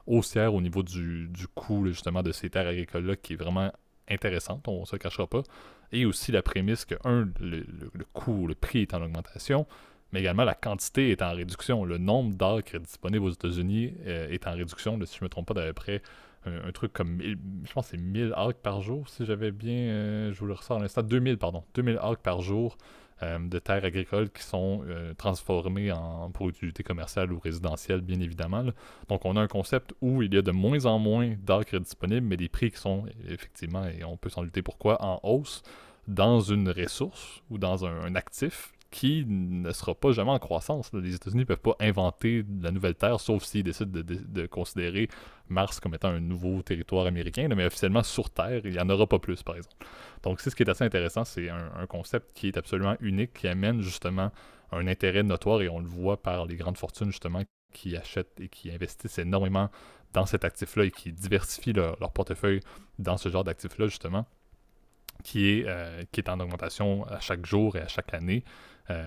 [SPEAKER 1] haussière au niveau du, du coût, justement, de ces terres agricoles-là qui est vraiment intéressante, on ne se cachera pas. Et aussi la prémisse que, un, le, coût, le prix est en augmentation, mais également la quantité est en réduction. Le nombre d'acres disponibles aux États-Unis euh, est en réduction. si je ne me trompe pas, d'à peu près un, truc comme, je pense c'est 1000 arcs par jour, si j'avais bien, euh, je vous le ressors à l'instant, 2000, pardon, 2000 arcs par jour euh, de terres agricoles qui sont euh, transformées en, pour utilité commerciale ou résidentielle, bien évidemment. Donc, on a un concept où il y a de moins en moins d'acres disponibles, mais des prix qui sont effectivement, et on peut s'en lutter pourquoi, en hausse dans une ressource ou dans un actif qui ne sera pas jamais en croissance. Les États-Unis ne peuvent pas inventer la nouvelle Terre, sauf s'ils décident de, considérer Mars comme étant un nouveau territoire américain, mais officiellement sur Terre, il n'y en aura pas plus, par exemple. Donc c'est ce qui est assez intéressant, c'est un, concept qui est absolument unique, qui amène justement un intérêt notoire, et on le voit par les grandes fortunes justement qui achètent et qui investissent énormément dans cet actif-là et qui diversifient leur, portefeuille dans ce genre d'actifs-là, justement qui est, euh, qui est en augmentation à chaque jour et à chaque année. Euh,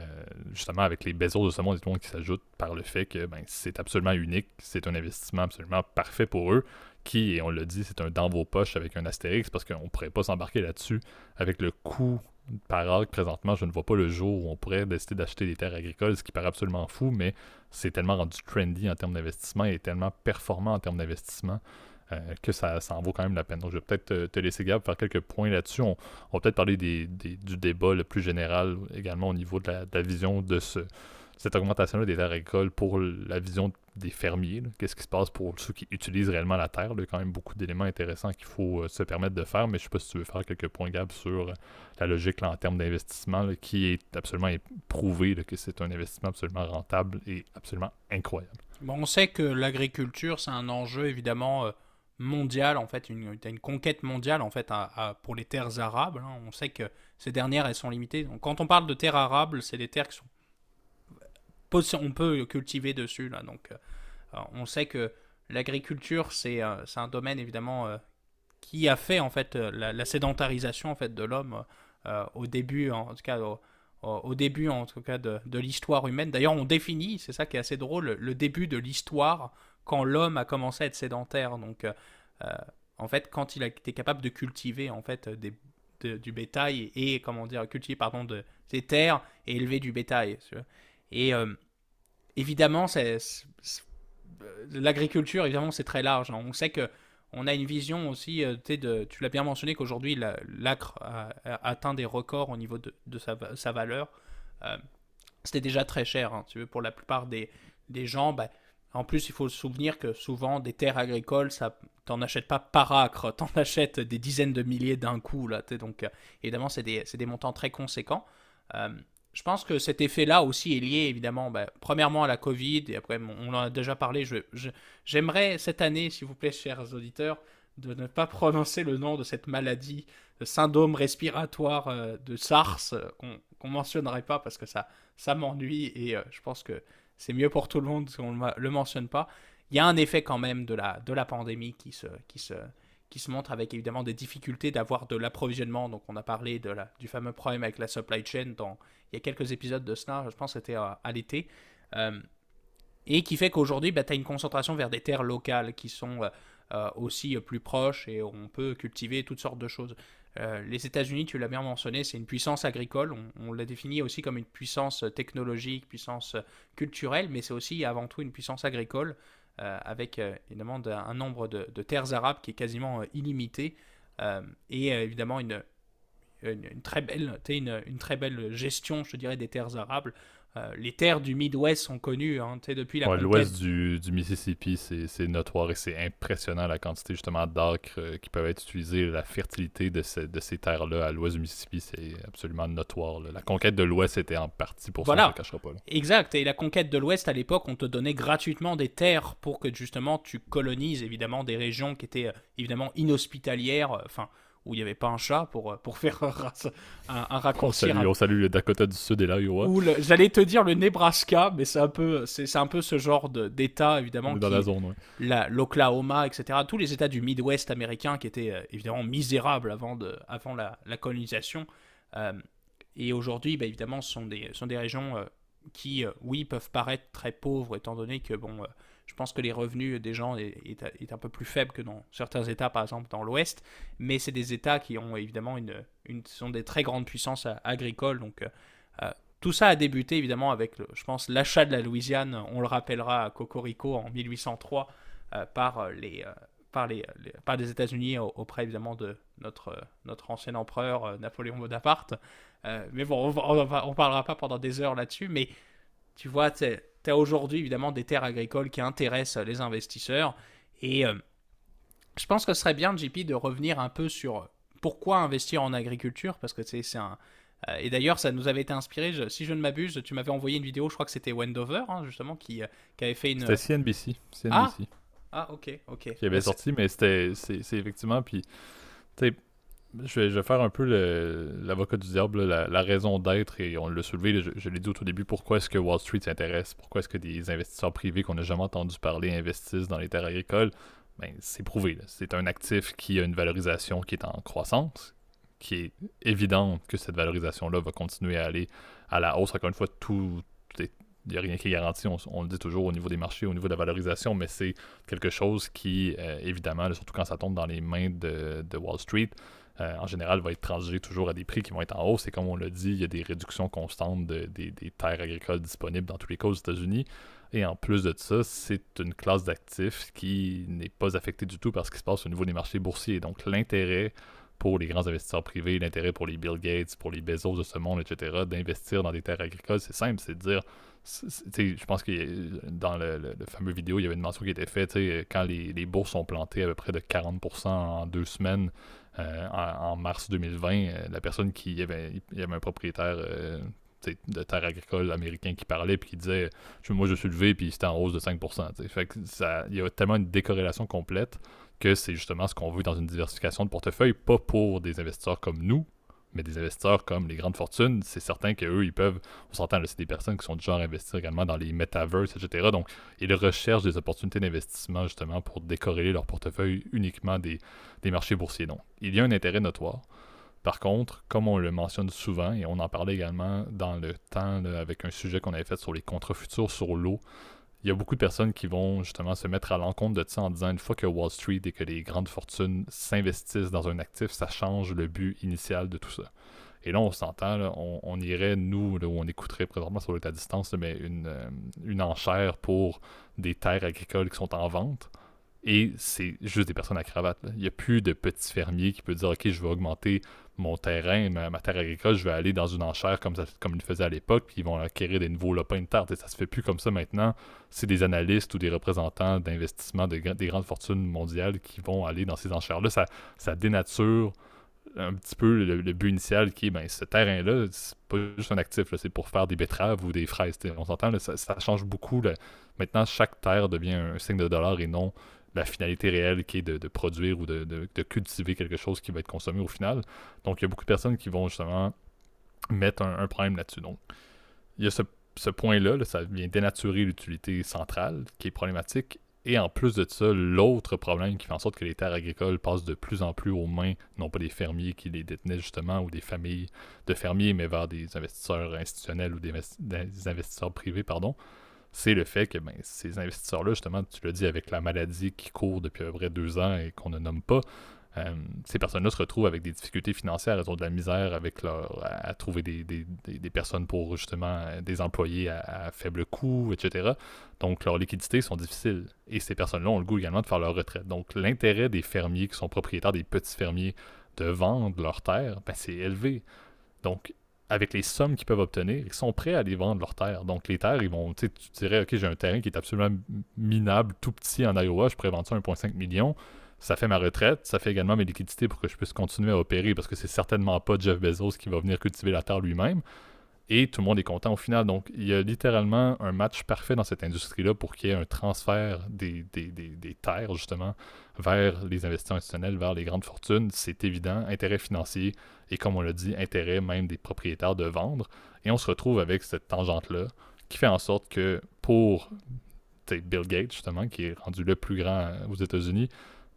[SPEAKER 1] justement avec les Bezos de ce monde et tout qui s'ajoutent par le fait que ben, c'est absolument unique, c'est un investissement absolument parfait pour eux, qui, et on l'a dit, c'est un dans vos poches avec un astérix parce qu'on ne pourrait pas s'embarquer là-dessus avec le coût par acre, présentement, je ne vois pas le jour où on pourrait décider d'acheter des terres agricoles, ce qui paraît absolument fou, mais c'est tellement rendu trendy en termes d'investissement et tellement performant en termes d'investissement euh, que ça, ça, en vaut quand même la peine. Donc, je vais peut-être te, laisser, Gab, faire quelques points là-dessus. On, va peut-être parler des, du débat le plus général également au niveau de la, vision de ce, cette augmentation-là des terres agricoles pour la vision des fermiers. Qu'est-ce qui se passe pour ceux qui utilisent réellement la terre? Il y a quand même beaucoup d'éléments intéressants qu'il faut euh, se permettre de faire, mais je ne sais pas si tu veux faire quelques points, Gab, sur euh, la logique en termes d'investissement, qui est absolument prouvé que c'est un investissement absolument rentable et absolument incroyable.
[SPEAKER 2] Bon, on sait que l'agriculture, c'est un enjeu évidemment mondiale, en fait, une, une conquête mondiale en fait pour les terres arables. Hein. On sait que ces dernières, elles sont limitées. Quand on parle de terres arables, c'est des terres qui sont on peut cultiver dessus là. Donc, euh, on sait que l'agriculture, c'est euh, un domaine évidemment euh, qui a fait en fait la, sédentarisation en fait de l'homme au début, en tout cas au, début en tout cas de, de l'histoire humaine. D'ailleurs, on définit, c'est ça qui est assez drôle, le début de l'histoire quand l'homme a commencé à être sédentaire. Donc, euh, euh, en fait, quand il a été capable de cultiver en fait des, du bétail et, comment dire cultiver pardon de, des terres et élever du bétail. Et euh, évidemment, c'est l'agriculture, évidemment, c'est très large. Hein. On sait que on a une vision aussi, tu l'as bien mentionné qu'aujourd'hui l'acre a, atteint des records au niveau de, sa, valeur. C'était déjà très cher, hein, tu veux, pour la plupart des, des gens. Bah, en plus, il faut se souvenir que souvent, des terres agricoles, ça, t'en achètes pas par acre, t'en achètes des dizaines de milliers d'un coup. Là, donc, euh, évidemment, c'est des, montants très conséquents. Euh, je pense que cet effet-là aussi est lié, évidemment, bah, premièrement à la Covid, et après, on en a déjà parlé. J'aimerais cette année, s'il vous plaît, chers auditeurs, de ne pas prononcer le nom de cette maladie, le syndrome respiratoire euh, de SARS, qu'on ne mentionnerait pas parce que ça, ça m'ennuie, et je pense que c'est mieux pour tout le monde qu'on ne le mentionne pas. Il y a un effet quand même de la, de la pandémie qui se, qui, se, qui se montre avec évidemment des difficultés d'avoir de l'approvisionnement. Donc on a parlé de la, du fameux problème avec la supply chain dans, il y a quelques épisodes de cela, je pense que c'était à, l'été. Euh, et qui fait qu'aujourd'hui, bah, tu as une concentration vers des terres locales qui sont euh, euh, aussi plus proches et on peut cultiver toutes sortes de choses. Euh, les États-Unis, tu l'as bien mentionné, c'est une puissance agricole. On, l'a défini aussi comme une puissance technologique, puissance culturelle, mais c'est aussi avant tout une puissance agricole, euh, avec euh, évidemment un nombre de, terres arabes qui est quasiment illimité, et évidemment une, très belle, une, une, très belle gestion, je dirais, des terres arables. Euh, les terres du Midwest sont connues hein, depuis la
[SPEAKER 1] ouais, L'ouest du, du, Mississippi, c'est notoire et c'est impressionnant la quantité justement d'acres euh, qui peuvent être utilisés, la fertilité de, de ces terres-là à l'ouest du Mississippi, c'est absolument notoire. La conquête de l'ouest était en partie pour ça, on ne cachera pas.
[SPEAKER 2] Exact, et la conquête de l'ouest à l'époque, on te donnait gratuitement des terres pour que justement tu colonises évidemment des régions qui étaient euh, évidemment inhospitalières, enfin où il n'y avait pas un chat pour, euh, pour faire un, un raccourci.
[SPEAKER 1] On salue, le Dakota du Sud et l'Iowa.
[SPEAKER 2] J'allais te dire le Nebraska, mais c'est un peu, c'est, un peu ce genre d'État, évidemment.
[SPEAKER 1] Dans la zone,
[SPEAKER 2] L'Oklahoma, etc. Tous les États du Midwest américain qui étaient euh, évidemment misérables avant, de, avant la, la colonisation. Euh, et aujourd'hui, bah, évidemment, ce sont des, sont des régions qui, oui, peuvent paraître très pauvres, étant donné que, bon je pense que les revenus des gens est, un peu plus faible que dans certains États, par exemple dans l'Ouest, mais c'est des États qui ont évidemment une, sont des très grandes puissances agricoles. Donc euh, euh, tout ça a débuté évidemment avec, je pense, l'achat de la Louisiane, on le rappellera à Cocorico en 1803 euh, par les par les, par les États-Unis auprès évidemment de notre notre ancien empereur Napoléon Bonaparte. mais bon, on, ne parlera pas pendant des heures là-dessus, mais tu vois, tu as aujourd'hui évidemment des terres agricoles qui intéressent les investisseurs. Et euh, je pense que ce serait bien, JP, de revenir un peu sur pourquoi investir en agriculture, parce que c'est un... Euh, et d'ailleurs, ça nous avait été inspiré, si je ne m'abuse, tu m'avais envoyé une vidéo, je crois que c'était Wendover, hein, justement, qui, euh, qui, avait fait une...
[SPEAKER 1] C'était CNBC. CNBC. Ah,
[SPEAKER 2] ah ok, ok.
[SPEAKER 1] Qui avait sorti, mais c'était c'est effectivement... Puis, je vais, faire un peu l'avocat du diable, la, raison d'être, et on l'a soulevé, je, l'ai dit au tout début, pourquoi est-ce que Wall Street s'intéresse, pourquoi est-ce que des investisseurs privés qu'on n'a jamais entendu parler investissent dans les terres agricoles, ben, c'est prouvé. C'est un actif qui a une valorisation qui est en croissance, qui est évident que cette valorisation-là va continuer à aller à la hausse. Encore une fois, tout, il n'y a rien qui est garanti, on, le dit toujours au niveau des marchés, au niveau de la valorisation, mais c'est quelque chose qui, euh, évidemment, surtout quand ça tombe dans les mains de Wall Street, euh, en général, va être transigé toujours à des prix qui vont être en hausse. Et comme on l'a dit, il y a des réductions constantes des, terres agricoles disponibles dans tous les cas aux États-Unis. Et en plus de ça, c'est une classe d'actifs qui n'est pas affectée du tout par ce qui se passe au niveau des marchés boursiers. Donc l'intérêt pour les grands investisseurs privés, l'intérêt pour les Bill Gates, pour les Bezos de ce monde, etc., d'investir dans des terres agricoles, c'est simple, c'est de dire je pense que dans le, fameux vidéo, il y avait une mention qui était faite, quand les, les, bourses ont planté à peu près de 40% en deux semaines euh, en, mars 2020, euh, la personne qui avait, il y avait un propriétaire euh, de terre agricole américain qui parlait puis qui disait moi je suis levé puis c'était en hausse de 5%. Fait que ça, il y a tellement une décorrélation complète que c'est justement ce qu'on veut dans une diversification de portefeuille, pas pour des investisseurs comme nous, mais des investisseurs comme les grandes fortunes, c'est certain qu'eux, ils peuvent, on s'entend, c'est des personnes qui sont du genre à investir également dans les metaverses, etc. Donc, ils recherchent des opportunités d'investissement justement pour décorréler leur portefeuille uniquement des, marchés boursiers. Donc, il y a un intérêt notoire. Par contre, comme on le mentionne souvent, et on en parlait également dans le temps avec un sujet qu'on avait fait sur les contrats futurs sur l'eau, il y a beaucoup de personnes qui vont justement se mettre à l'encontre de ça en disant une fois que Wall Street et que les grandes fortunes s'investissent dans un actif, ça change le but initial de tout ça. Et là, on s'entend, on, irait, nous, là, où on écouterait présentement sur l'état distance, mais une, euh, une enchère pour des terres agricoles qui sont en vente. Et c'est juste des personnes à cravate. Il n'y a plus de petits fermiers qui peuvent dire Ok, je vais augmenter mon terrain, ma, terre agricole, je vais aller dans une enchère comme, ça, comme ils faisaient à l'époque, puis ils vont acquérir des nouveaux lopins de terre. Ça se fait plus comme ça maintenant. C'est des analystes ou des représentants d'investissement de, des grandes fortunes mondiales qui vont aller dans ces enchères-là. Ça, ça dénature un petit peu le, but initial qui est ben, ce terrain-là, c'est pas juste un actif, c'est pour faire des betteraves ou des fraises. On s'entend, ça, change beaucoup. Maintenant, chaque terre devient un signe de dollar et non la finalité réelle qui est de, produire ou de, cultiver quelque chose qui va être consommé au final. Donc, il y a beaucoup de personnes qui vont justement mettre un, problème là-dessus. Donc, il y a ce, point-là, ça vient dénaturer l'utilité centrale qui est problématique. Et en plus de ça, l'autre problème qui fait en sorte que les terres agricoles passent de plus en plus aux mains, non pas des fermiers qui les détenaient justement, ou des familles de fermiers, mais vers des investisseurs institutionnels ou des, des investisseurs privés, pardon, c'est le fait que ben, ces investisseurs-là, justement, tu l'as dit, avec la maladie qui court depuis à peu près deux ans et qu'on ne nomme pas, euh, ces personnes-là se retrouvent avec des difficultés financières, elles ont de la misère avec leur, à, trouver des, personnes pour justement des employés à, faible coût, etc. Donc leurs liquidités sont difficiles. Et ces personnes-là ont le goût également de faire leur retraite. Donc l'intérêt des fermiers qui sont propriétaires des petits fermiers de vendre leurs terres, ben, c'est élevé. Donc avec les sommes qu'ils peuvent obtenir, ils sont prêts à les vendre leurs terres. Donc les terres, ils vont, tu dirais, ok, j'ai un terrain qui est absolument minable, tout petit en Iowa, je pourrais vendre ça 1,5 million. Ça fait ma retraite, ça fait également mes liquidités pour que je puisse continuer à opérer parce que c'est certainement pas Jeff Bezos qui va venir cultiver la terre lui-même et tout le monde est content au final. Donc, il y a littéralement un match parfait dans cette industrie-là pour qu'il y ait un transfert des, des, terres, justement, vers les investisseurs institutionnels, vers les grandes fortunes. C'est évident, intérêt financier et, comme on l'a dit, intérêt même des propriétaires de vendre. Et on se retrouve avec cette tangente-là qui fait en sorte que pour Bill Gates, justement, qui est rendu le plus grand aux États-Unis,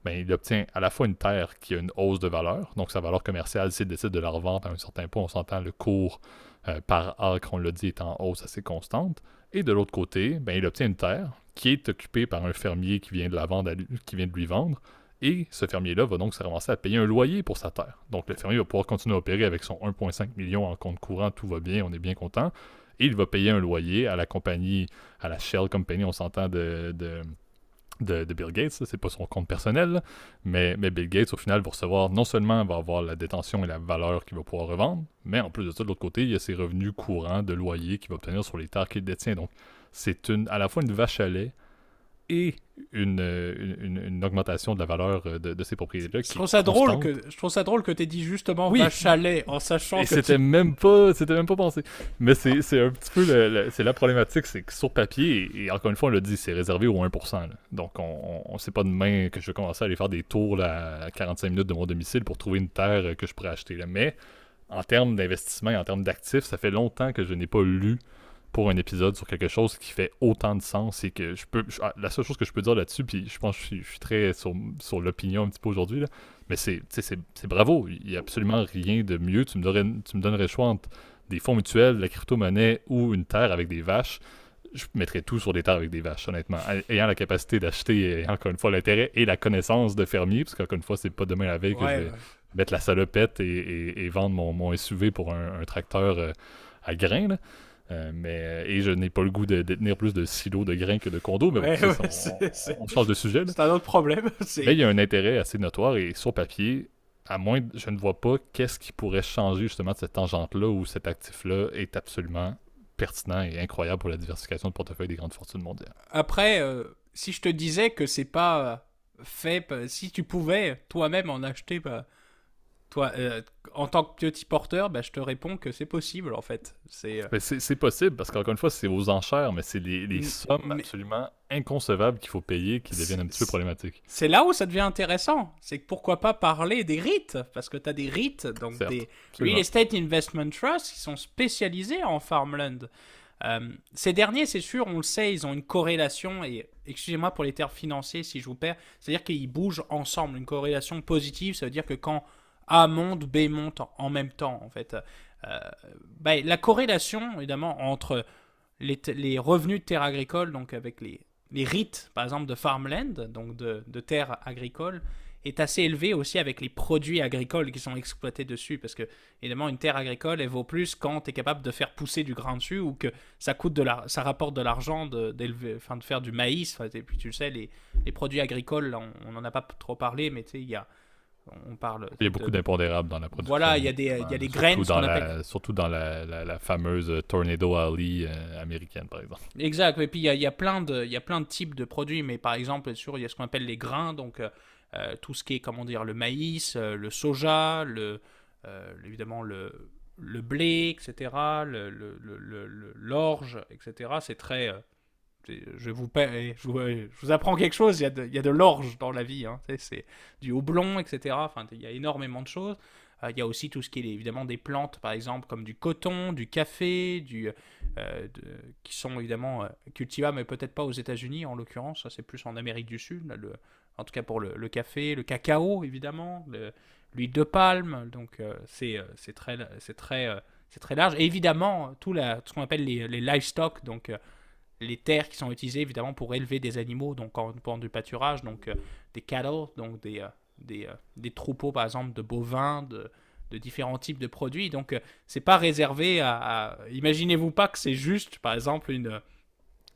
[SPEAKER 1] ben, il obtient à la fois une terre qui a une hausse de valeur, donc sa valeur commerciale, s'il décide de la revendre à un certain point, on s'entend le cours euh, par acre, on l'a dit, est en hausse assez constante. Et de l'autre côté, ben, il obtient une terre qui est occupée par un fermier qui vient de la vendre qui vient de lui vendre. Et ce fermier-là va donc se ramasser à payer un loyer pour sa terre. Donc le fermier va pouvoir continuer à opérer avec son 1,5 million en compte courant, tout va bien, on est bien content. Et il va payer un loyer à la compagnie, à la Shell Company, on s'entend de, Bill Gates, c'est pas son compte personnel, mais, mais, Bill Gates, au final, va recevoir, non seulement va avoir la détention et la valeur qu'il va pouvoir revendre, mais en plus de ça, de l'autre côté, il y a ses revenus courants de loyer qu'il va obtenir sur les terres qu'il détient. Donc, c'est une, à la fois une vache à lait et une, une, augmentation de la valeur euh, de, de ces propriétés-là.
[SPEAKER 2] Je trouve ça drôle que je trouve ça drôle que tu aies dit justement oui. vache lait en sachant et que
[SPEAKER 1] c'était même pas c'était même pas pensé. Mais c'est, un petit peu c'est la problématique, c'est que sur papier et, encore une fois on l'a dit, c'est réservé au 1%. Donc on, on, sait pas demain que je vais commencer à aller faire des tours à 45 minutes de mon domicile pour trouver une terre que je pourrais acheter là. Mais en termes d'investissement et en termes d'actifs, ça fait longtemps que je n'ai pas lu pour un épisode sur quelque chose qui fait autant de sens et que je peux. Ah, la seule chose que je peux dire là-dessus, puis je pense que je suis, très sur, sur l'opinion un petit peu aujourd'hui, mais c'est, c'est, bravo. Il n'y a absolument rien de mieux. Tu me donnerais, tu me donnerais le choix entre des fonds mutuels, la crypto-monnaie ou une terre avec des vaches. Je mettrais tout sur des terres avec des vaches, honnêtement. Ayant la capacité d'acheter, et encore une fois, l'intérêt et la connaissance de fermier, parce qu'encore une fois, c'est pas demain la veille que je vais mettre la salopette et, vendre mon, mon, SUV pour un, tracteur à grains. Là. Euh, mais, et je n'ai pas le goût de détenir plus de silos de grains que de condos, mais on, change de sujet.
[SPEAKER 2] C'est un autre problème.
[SPEAKER 1] Mais il y a un intérêt assez notoire et sur papier, à moins, je ne vois pas qu'est-ce qui pourrait changer justement de cette tangente-là où cet actif-là est absolument pertinent et incroyable pour la diversification de portefeuille des grandes fortunes mondiales.
[SPEAKER 2] Après, euh, si je te disais que c'est pas fait, si tu pouvais toi-même en acheter bah, toi, euh, en tant que petit porteur, bah, je te réponds que c'est possible en fait.
[SPEAKER 1] C'est euh, possible parce qu'encore une fois, c'est aux enchères, mais c'est les, sommes absolument inconcevables qu'il faut payer qui deviennent un petit peu problématiques.
[SPEAKER 2] C'est là où ça devient intéressant. C'est que pourquoi pas parler des REIT Parce que tu as des REIT, donc des Real Estate Investment Trusts, qui sont spécialisés en farmland. Euh, ces derniers, c'est sûr, on le sait, ils ont une corrélation, et excusez-moi pour les termes financiers si je vous perds, c'est-à-dire qu'ils bougent ensemble, une corrélation positive, ça veut dire que quand a monte, B monte en même temps, en fait. Euh, bah, la corrélation, évidemment, entre les, revenus de terres agricoles, donc avec les, les rites, par exemple, de farmland, donc de, de terres agricoles, est assez élevée aussi avec les produits agricoles qui sont exploités dessus. Parce que, évidemment, une terre agricole, elle vaut plus quand tu es capable de faire pousser du grain dessus ou que ça, coûte de la, ça rapporte de l'argent enfin, de faire du maïs. et puis, tu le sais, les, les produits agricoles, on n'en a pas trop parlé, mais tu sais, il y a on parle.
[SPEAKER 1] Il y a beaucoup d'impondérables dans la production.
[SPEAKER 2] Voilà, il y a des, il y a des graines.
[SPEAKER 1] surtout dans la, la, fameuse Tornado Alley euh, américaine, par exemple.
[SPEAKER 2] Exact. Et puis il y a, il y a, plein de, il y a plein de types de produits, mais par exemple, il y a ce qu'on appelle les grains, donc euh, euh, tout ce qui est, comment dire, le maïs, le soja, le, évidemment le, le blé, etc., l'orge, le, etc. C'est très je vous, je vous, apprends quelque chose, il y a de, l'orge dans la vie, hein. c'est du houblon, etc. Enfin, il y a énormément de choses. Euh, il y a aussi tout ce qui est évidemment des plantes, par exemple, comme du coton, du café, euh, qui sont évidemment euh, cultivables, mais peut-être pas aux États-Unis en l'occurrence, c'est plus en Amérique du Sud, en tout cas pour le, café, le cacao évidemment, l'huile de palme, donc c'est très, très, très large. Et évidemment, tout, ce qu'on appelle les, les livestock, donc les terres qui sont utilisées évidemment pour élever des animaux, donc pendant du pâturage, donc euh, des cattle, donc des, euh, des, euh, des, troupeaux par exemple de bovins, de, de différents types de produits. Donc c'est pas réservé à. Imaginez-vous pas que c'est juste par exemple une,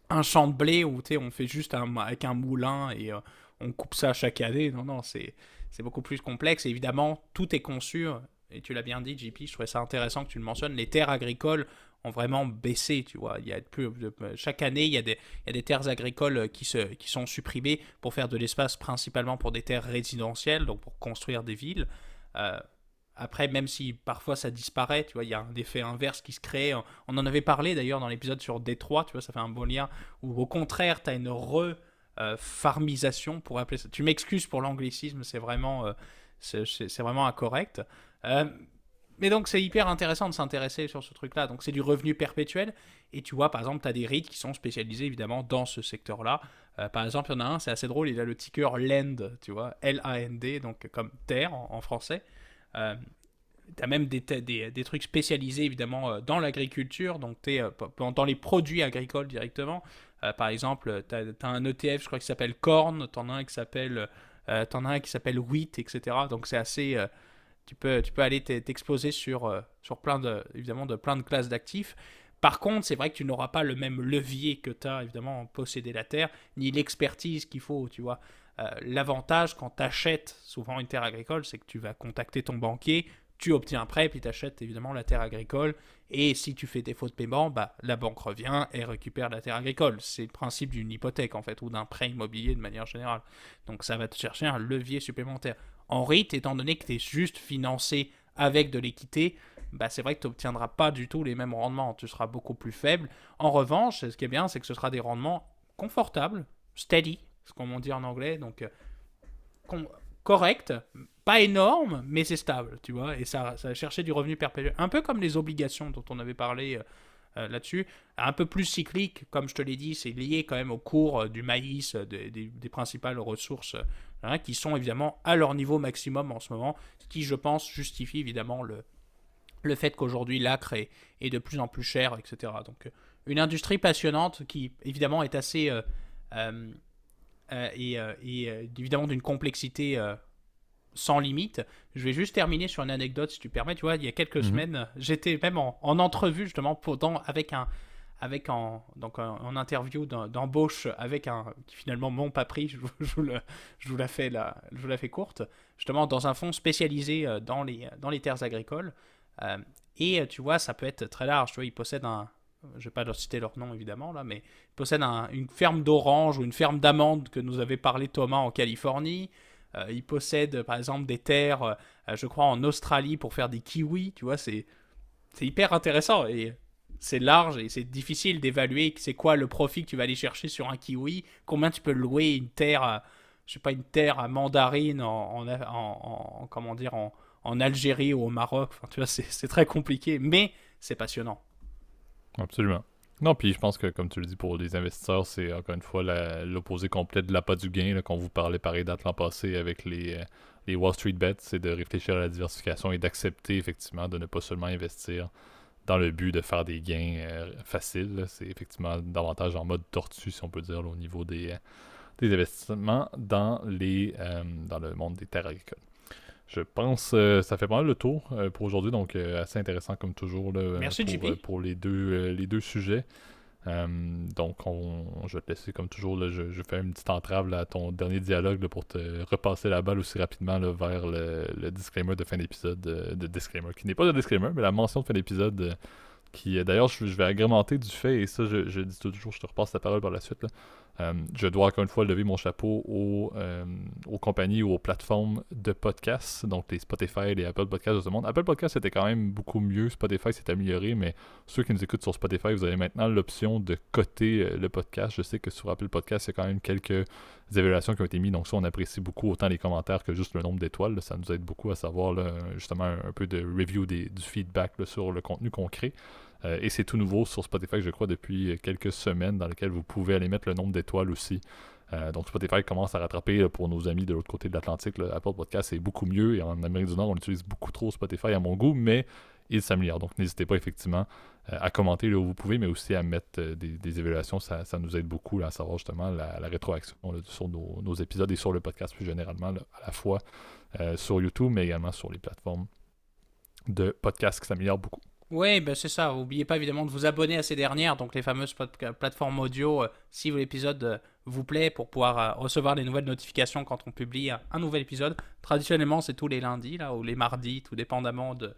[SPEAKER 2] un champ de blé où on fait juste avec un moulin et on coupe ça chaque année. Non, non, c'est beaucoup plus complexe. évidemment, tout est conçu. Et tu l'as bien dit, JP, je trouvais ça intéressant que tu le mentionnes. Les terres agricoles ont vraiment baissé, tu vois. Il y a plus, chaque année, il y, a des, il y a des terres agricoles qui, se, qui sont supprimées pour faire de l'espace principalement pour des terres résidentielles, donc pour construire des villes. Euh, après, même si parfois ça disparaît, tu vois, il y a un effet inverse qui se crée. On en avait parlé d'ailleurs dans l'épisode sur Détroit, tu vois, ça fait un bon lien, où au contraire, tu as une re-farmisation, pour appeler ça. Tu m'excuses pour l'anglicisme, c'est vraiment, euh, c'est vraiment incorrect. Euh, mais donc c'est hyper intéressant de s'intéresser sur ce truc-là. Donc c'est du revenu perpétuel. Et tu vois, par exemple, tu as des REIT qui sont spécialisés évidemment dans ce secteur-là. Euh, par exemple, il y en a un, c'est assez drôle, il a le ticker LAND, tu vois, L-A-N-D, donc comme terre en, français. Euh, tu as même des, des, trucs spécialisés évidemment euh, dans l'agriculture, donc tu es dans les produits agricoles directement. par exemple, tu as, un ETF, je crois, qui s'appelle Corn, tu en as un qui s'appelle Wheat, etc. Donc c'est assez tu peux, tu peux aller t'exposer sur, euh, sur plein de, évidemment, de plein de classes d'actifs. Par contre, c'est vrai que tu n'auras pas le même levier que tu as, évidemment, en posséder la terre, ni l'expertise qu'il faut, tu vois. Euh, l'avantage quand tu achètes souvent une terre agricole, c'est que tu vas contacter ton banquier, tu obtiens un prêt, puis tu achètes évidemment la terre agricole. Et si tu fais défaut de paiement, bah, la banque revient et récupère la terre agricole. C'est le principe d'une hypothèque, en fait, ou d'un prêt immobilier de manière générale. Donc ça va te chercher un levier supplémentaire. En REIT, étant donné que tu es juste financé avec de l'équité, bah c'est vrai que tu n'obtiendras pas du tout les mêmes rendements, tu seras beaucoup plus faible. En revanche, ce qui est bien, c'est que ce sera des rendements confortables, steady, ce qu'on dit en anglais, donc euh, correct, pas énorme, mais c'est stable, tu vois, et ça, ça va chercher du revenu perpétuel, un peu comme les obligations dont on avait parlé euh, euh, là-dessus. Un peu plus cyclique, comme je te l'ai dit, c'est lié quand même au cours du maïs, des, principales ressources hein, qui sont évidemment à leur niveau maximum en ce moment, ce qui, je pense, justifie évidemment le, le fait qu'aujourd'hui l'acre est, est, de plus en plus cher, etc. Donc une industrie passionnante qui évidemment est assez... et, évidemment d'une complexité sans limite. Je vais juste terminer sur une anecdote, si tu permets. Tu vois, il y a quelques
[SPEAKER 1] Mhm.
[SPEAKER 2] semaines, j'étais même en, en entrevue, justement, pour, dans- avec un. Avec en, donc en, interview d'em- d'embauche avec un qui finalement m'ont pas pris, je vous, je vous la fais je vous la fais courte, justement dans un fonds spécialisé euh, dans les, dans les terres agricoles. Euh, et euh, tu vois, ça peut être très large. Tu vois, ils possèdent un, je vais pas leur citer leur nom évidemment là, mais ils possèdent un- une ferme d'oranges ou une ferme d'amandes que nous avait parlé Thomas en Californie. Euh, ils possèdent par exemple des terres, je crois en Australie pour faire des kiwis. Tu vois, c'est c'est hyper intéressant et c'est large et c'est difficile d'évaluer c'est quoi le profit que tu vas aller chercher sur un kiwi, combien tu peux louer une terre, à, je sais pas une terre à mandarine en, en, en- en- comment dire en, Algérie ou au Maroc. Enfin, tu vois, c'est très compliqué, mais c'est passionnant.
[SPEAKER 1] Absolument. Non, puis je pense que, comme tu le dis, pour les investisseurs, c'est encore une fois l'opposé complet de l'appât du gain, qu'on vous parlait pareil date l'an passé avec les, euh, les Wall Street Bets, c'est de réfléchir à la diversification et d'accepter effectivement de ne pas seulement investir dans le but de faire des gains euh, faciles. C'est effectivement davantage en mode tortue, si on peut dire, là, au niveau des, euh, des investissements dans, les, euh, dans le monde des terres agricoles. Je pense que ça fait pas mal le tour pour aujourd'hui, donc assez intéressant comme toujours là,
[SPEAKER 2] Merci,
[SPEAKER 1] pour, pour les deux, les deux sujets. Euh, donc, on, je vais te laisser comme toujours. là, je, je fais une petite entrave là, à ton dernier dialogue là, pour te repasser la balle aussi rapidement vers le, disclaimer de fin d'épisode. euh, de disclaimer, qui n'est pas un disclaimer, mais la mention de fin d'épisode. euh, qui, d'ailleurs, je, je vais agrémenter du fait, et ça, je, je dis toujours, je te repasse la parole par la suite. là. Euh, je dois encore une fois lever mon chapeau aux, euh, aux compagnies ou aux plateformes de podcasts, donc les Spotify, les Apple Podcasts de ce monde. Apple Podcasts c'était quand même beaucoup mieux, Spotify s'est amélioré, mais ceux qui nous écoutent sur Spotify, vous avez maintenant l'option de coter euh, le podcast. Je sais que sur Apple Podcasts, il y a quand même quelques évaluations qui ont été mises, donc ça, on apprécie beaucoup autant les commentaires que juste le nombre d'étoiles. Ça nous aide beaucoup à savoir justement un, peu de review du feedback sur le contenu qu'on crée. Euh, et c'est tout nouveau sur Spotify, je crois, depuis euh, quelques semaines, dans lequel vous pouvez aller mettre le nombre d'étoiles aussi. Euh, donc Spotify commence à rattraper là, pour nos amis de l'autre côté de l'Atlantique. Apple Podcast est beaucoup mieux et en Amérique du Nord, on utilise beaucoup trop Spotify à mon goût, mais il s'améliore. Donc n'hésitez pas effectivement euh, à commenter là où vous pouvez, mais aussi à mettre euh, des, évaluations. Ça, nous aide beaucoup à savoir justement la, rétroaction sur nos, épisodes et sur le podcast plus généralement, à la fois euh, sur YouTube, mais également sur les plateformes de podcasts qui s'améliorent beaucoup.
[SPEAKER 2] Oui, ben c'est ça. N'oubliez pas évidemment de vous abonner à ces dernières, donc les fameuses pod- plateformes audio, euh, si l'épisode euh, vous plaît, pour pouvoir euh, recevoir les nouvelles notifications quand on publie un, nouvel épisode. Traditionnellement, c'est tous les lundis, là, ou les mardis, tout dépendamment de,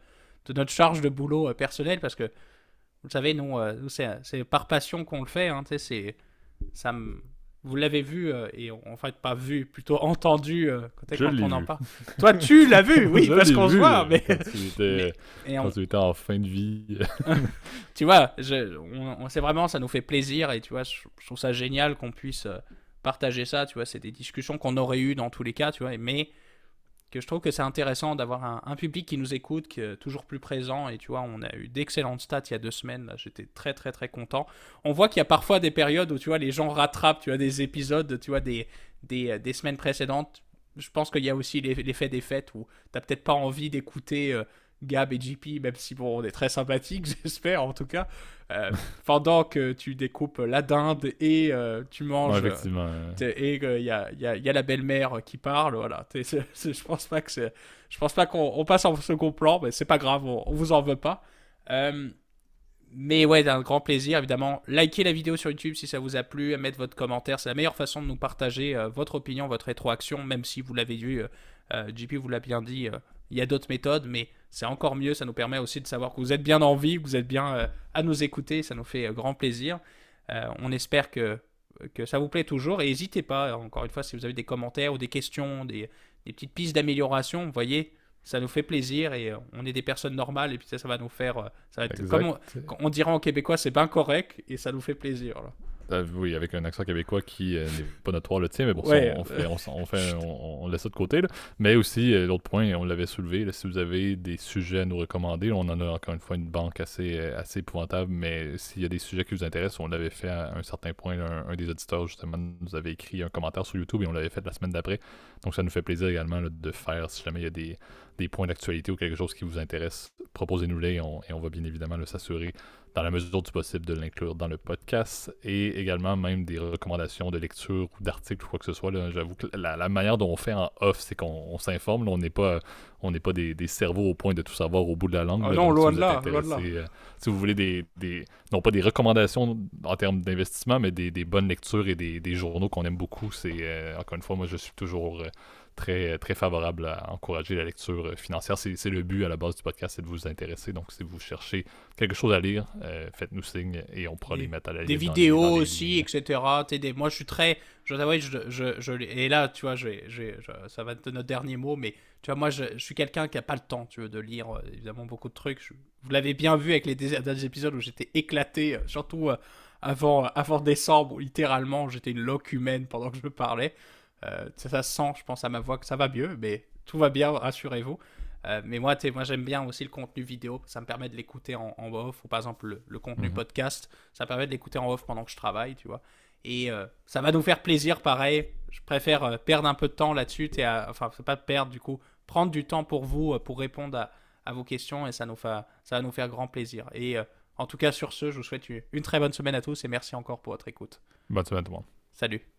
[SPEAKER 2] de notre charge de boulot euh, personnel, parce que, vous le savez, nous, euh, c'est par passion qu'on le fait. Hein, c'est, ça me- vous l'avez vu, euh, et en fait, pas vu, plutôt entendu euh, quand, quand on en
[SPEAKER 1] vu.
[SPEAKER 2] parle. Toi, tu l'as vu, oui,
[SPEAKER 1] Je
[SPEAKER 2] parce qu'on se voit, mais.
[SPEAKER 1] Quand tu étais,
[SPEAKER 2] et on-
[SPEAKER 1] quand tu étais en fin de vie.
[SPEAKER 2] tu vois, je, on, on- c'est vraiment, ça nous fait plaisir et tu vois, je, je trouve ça génial qu'on puisse euh, partager ça. Tu vois, c'est des discussions qu'on aurait eues dans tous les cas, tu vois, mais que je trouve que c'est intéressant d'avoir un, public qui nous écoute, qui est toujours plus présent. Et tu vois, on a eu d'excellentes stats il y a deux semaines. là, J'étais très, très, très content. On voit qu'il y a parfois des périodes où tu vois, les gens rattrapent, tu vois, des épisodes, tu vois, des, euh, semaines précédentes. Je pense qu'il y a aussi l'eff- l'effet des fêtes où t'as peut-être pas envie d'écouter. euh, Gab et JP, même si bon, on est très sympathiques, j'espère en tout cas, euh, pendant que tu découpes la dinde et euh, tu manges.
[SPEAKER 1] Ouais, euh,
[SPEAKER 2] et qu'il y a, y a- y a la belle-mère qui parle, voilà. Je pense pas que c'est, je pense pas qu'on on passe en second plan, mais c'est pas grave, on, on vous en veut pas. Euh, mais ouais, d'un grand plaisir, évidemment. Likez la vidéo sur YouTube si ça vous a plu, mettre votre commentaire, c'est la meilleure façon de nous partager votre opinion, votre rétroaction, même si vous l'avez vu, JP vous l'a bien dit, il y a d'autres méthodes, mais c'est encore mieux, ça nous permet aussi de savoir que vous êtes bien en vie, que vous êtes bien euh, à nous écouter, ça nous fait euh, grand plaisir. Euh, on espère que que ça vous plaît toujours. Et n'hésitez pas, encore une fois, si vous avez des commentaires ou des questions, des, des petites pistes d'amélioration, vous voyez, ça nous fait plaisir et on est des personnes normales et puis ça, ça va nous faire. Ça va être,
[SPEAKER 1] exact.
[SPEAKER 2] comme on, on dirait en québécois, c'est bien correct et ça nous fait plaisir. là.
[SPEAKER 1] Euh, oui, avec un accent québécois qui euh, n'est pas notoire le tien, mais bon, ça, on, fait, on, s'en- on fait, on, on laisse ça de côté. là. Mais aussi, euh, l'autre point, on l'avait soulevé, là, si vous avez des sujets à nous recommander, on en a encore une fois une banque assez, assez épouvantable, mais s'il y a des sujets qui vous intéressent, on l'avait fait à un certain point. là, un, un des auditeurs, justement, nous avait écrit un commentaire sur YouTube et on l'avait fait la semaine d'après. Donc, ça nous fait plaisir également de faire, si jamais il y a des, des points d'actualité ou quelque chose qui vous intéresse, proposez-nous-les et on, et on va bien évidemment s'assurer dans la mesure du possible, de l'inclure dans le podcast et également même des recommandations de lecture ou d'articles ou quoi que ce soit. J'avoue que la, manière dont on fait en off, c'est qu'on s'informe. On n'est pas, on n'est pas des, cerveaux au point de tout savoir au bout de la langue.
[SPEAKER 2] Ah non, loin de là,
[SPEAKER 1] euh, si vous voulez des, des, non pas des recommandations en termes d'investissement, mais des, bonnes lectures et des, journaux qu'on aime beaucoup, c'est euh, encore une fois, moi je suis toujours euh, très, très favorable à encourager la lecture financière. C'est le but à la base du podcast, c'est de vous intéresser. Donc, si vous cherchez quelque chose à lire, euh, faites-nous signe et on pourra les mettre à la
[SPEAKER 2] Des vidéos aussi, etc. Moi, je suis très. Je je, je, et là, tu vois, ça va être notre dernier mot, mais tu vois, moi, je, suis quelqu'un qui n'a pas le temps, tu veux, de lire euh, évidemment beaucoup de trucs. vous l'avez bien vu avec les derniers épisodes où j'étais éclaté, euh, surtout avant, avant décembre, où littéralement j'étais une loque humaine pendant que je parlais. Euh, ça, sent, je pense, à ma voix que ça va mieux, mais tout va bien, rassurez-vous. Euh, mais moi, moi j'aime bien aussi le contenu vidéo. Ça me permet de l'écouter en, off. Ou par exemple, le, contenu mhm. podcast, ça permet de l'écouter en off pendant que je travaille, tu vois. Et euh, ça va nous faire plaisir, pareil. Je préfère perdre un peu de temps là-dessus. Enfin, c'est pas perdre, du coup. Prendre du temps pour vous, pour répondre à, à, vos questions. Et ça, nous ça va nous faire grand plaisir. Et en tout cas, sur ce, je vous souhaite une très bonne semaine à tous. Et merci encore pour votre écoute.
[SPEAKER 1] Bonne semaine tout le monde.
[SPEAKER 2] Salut.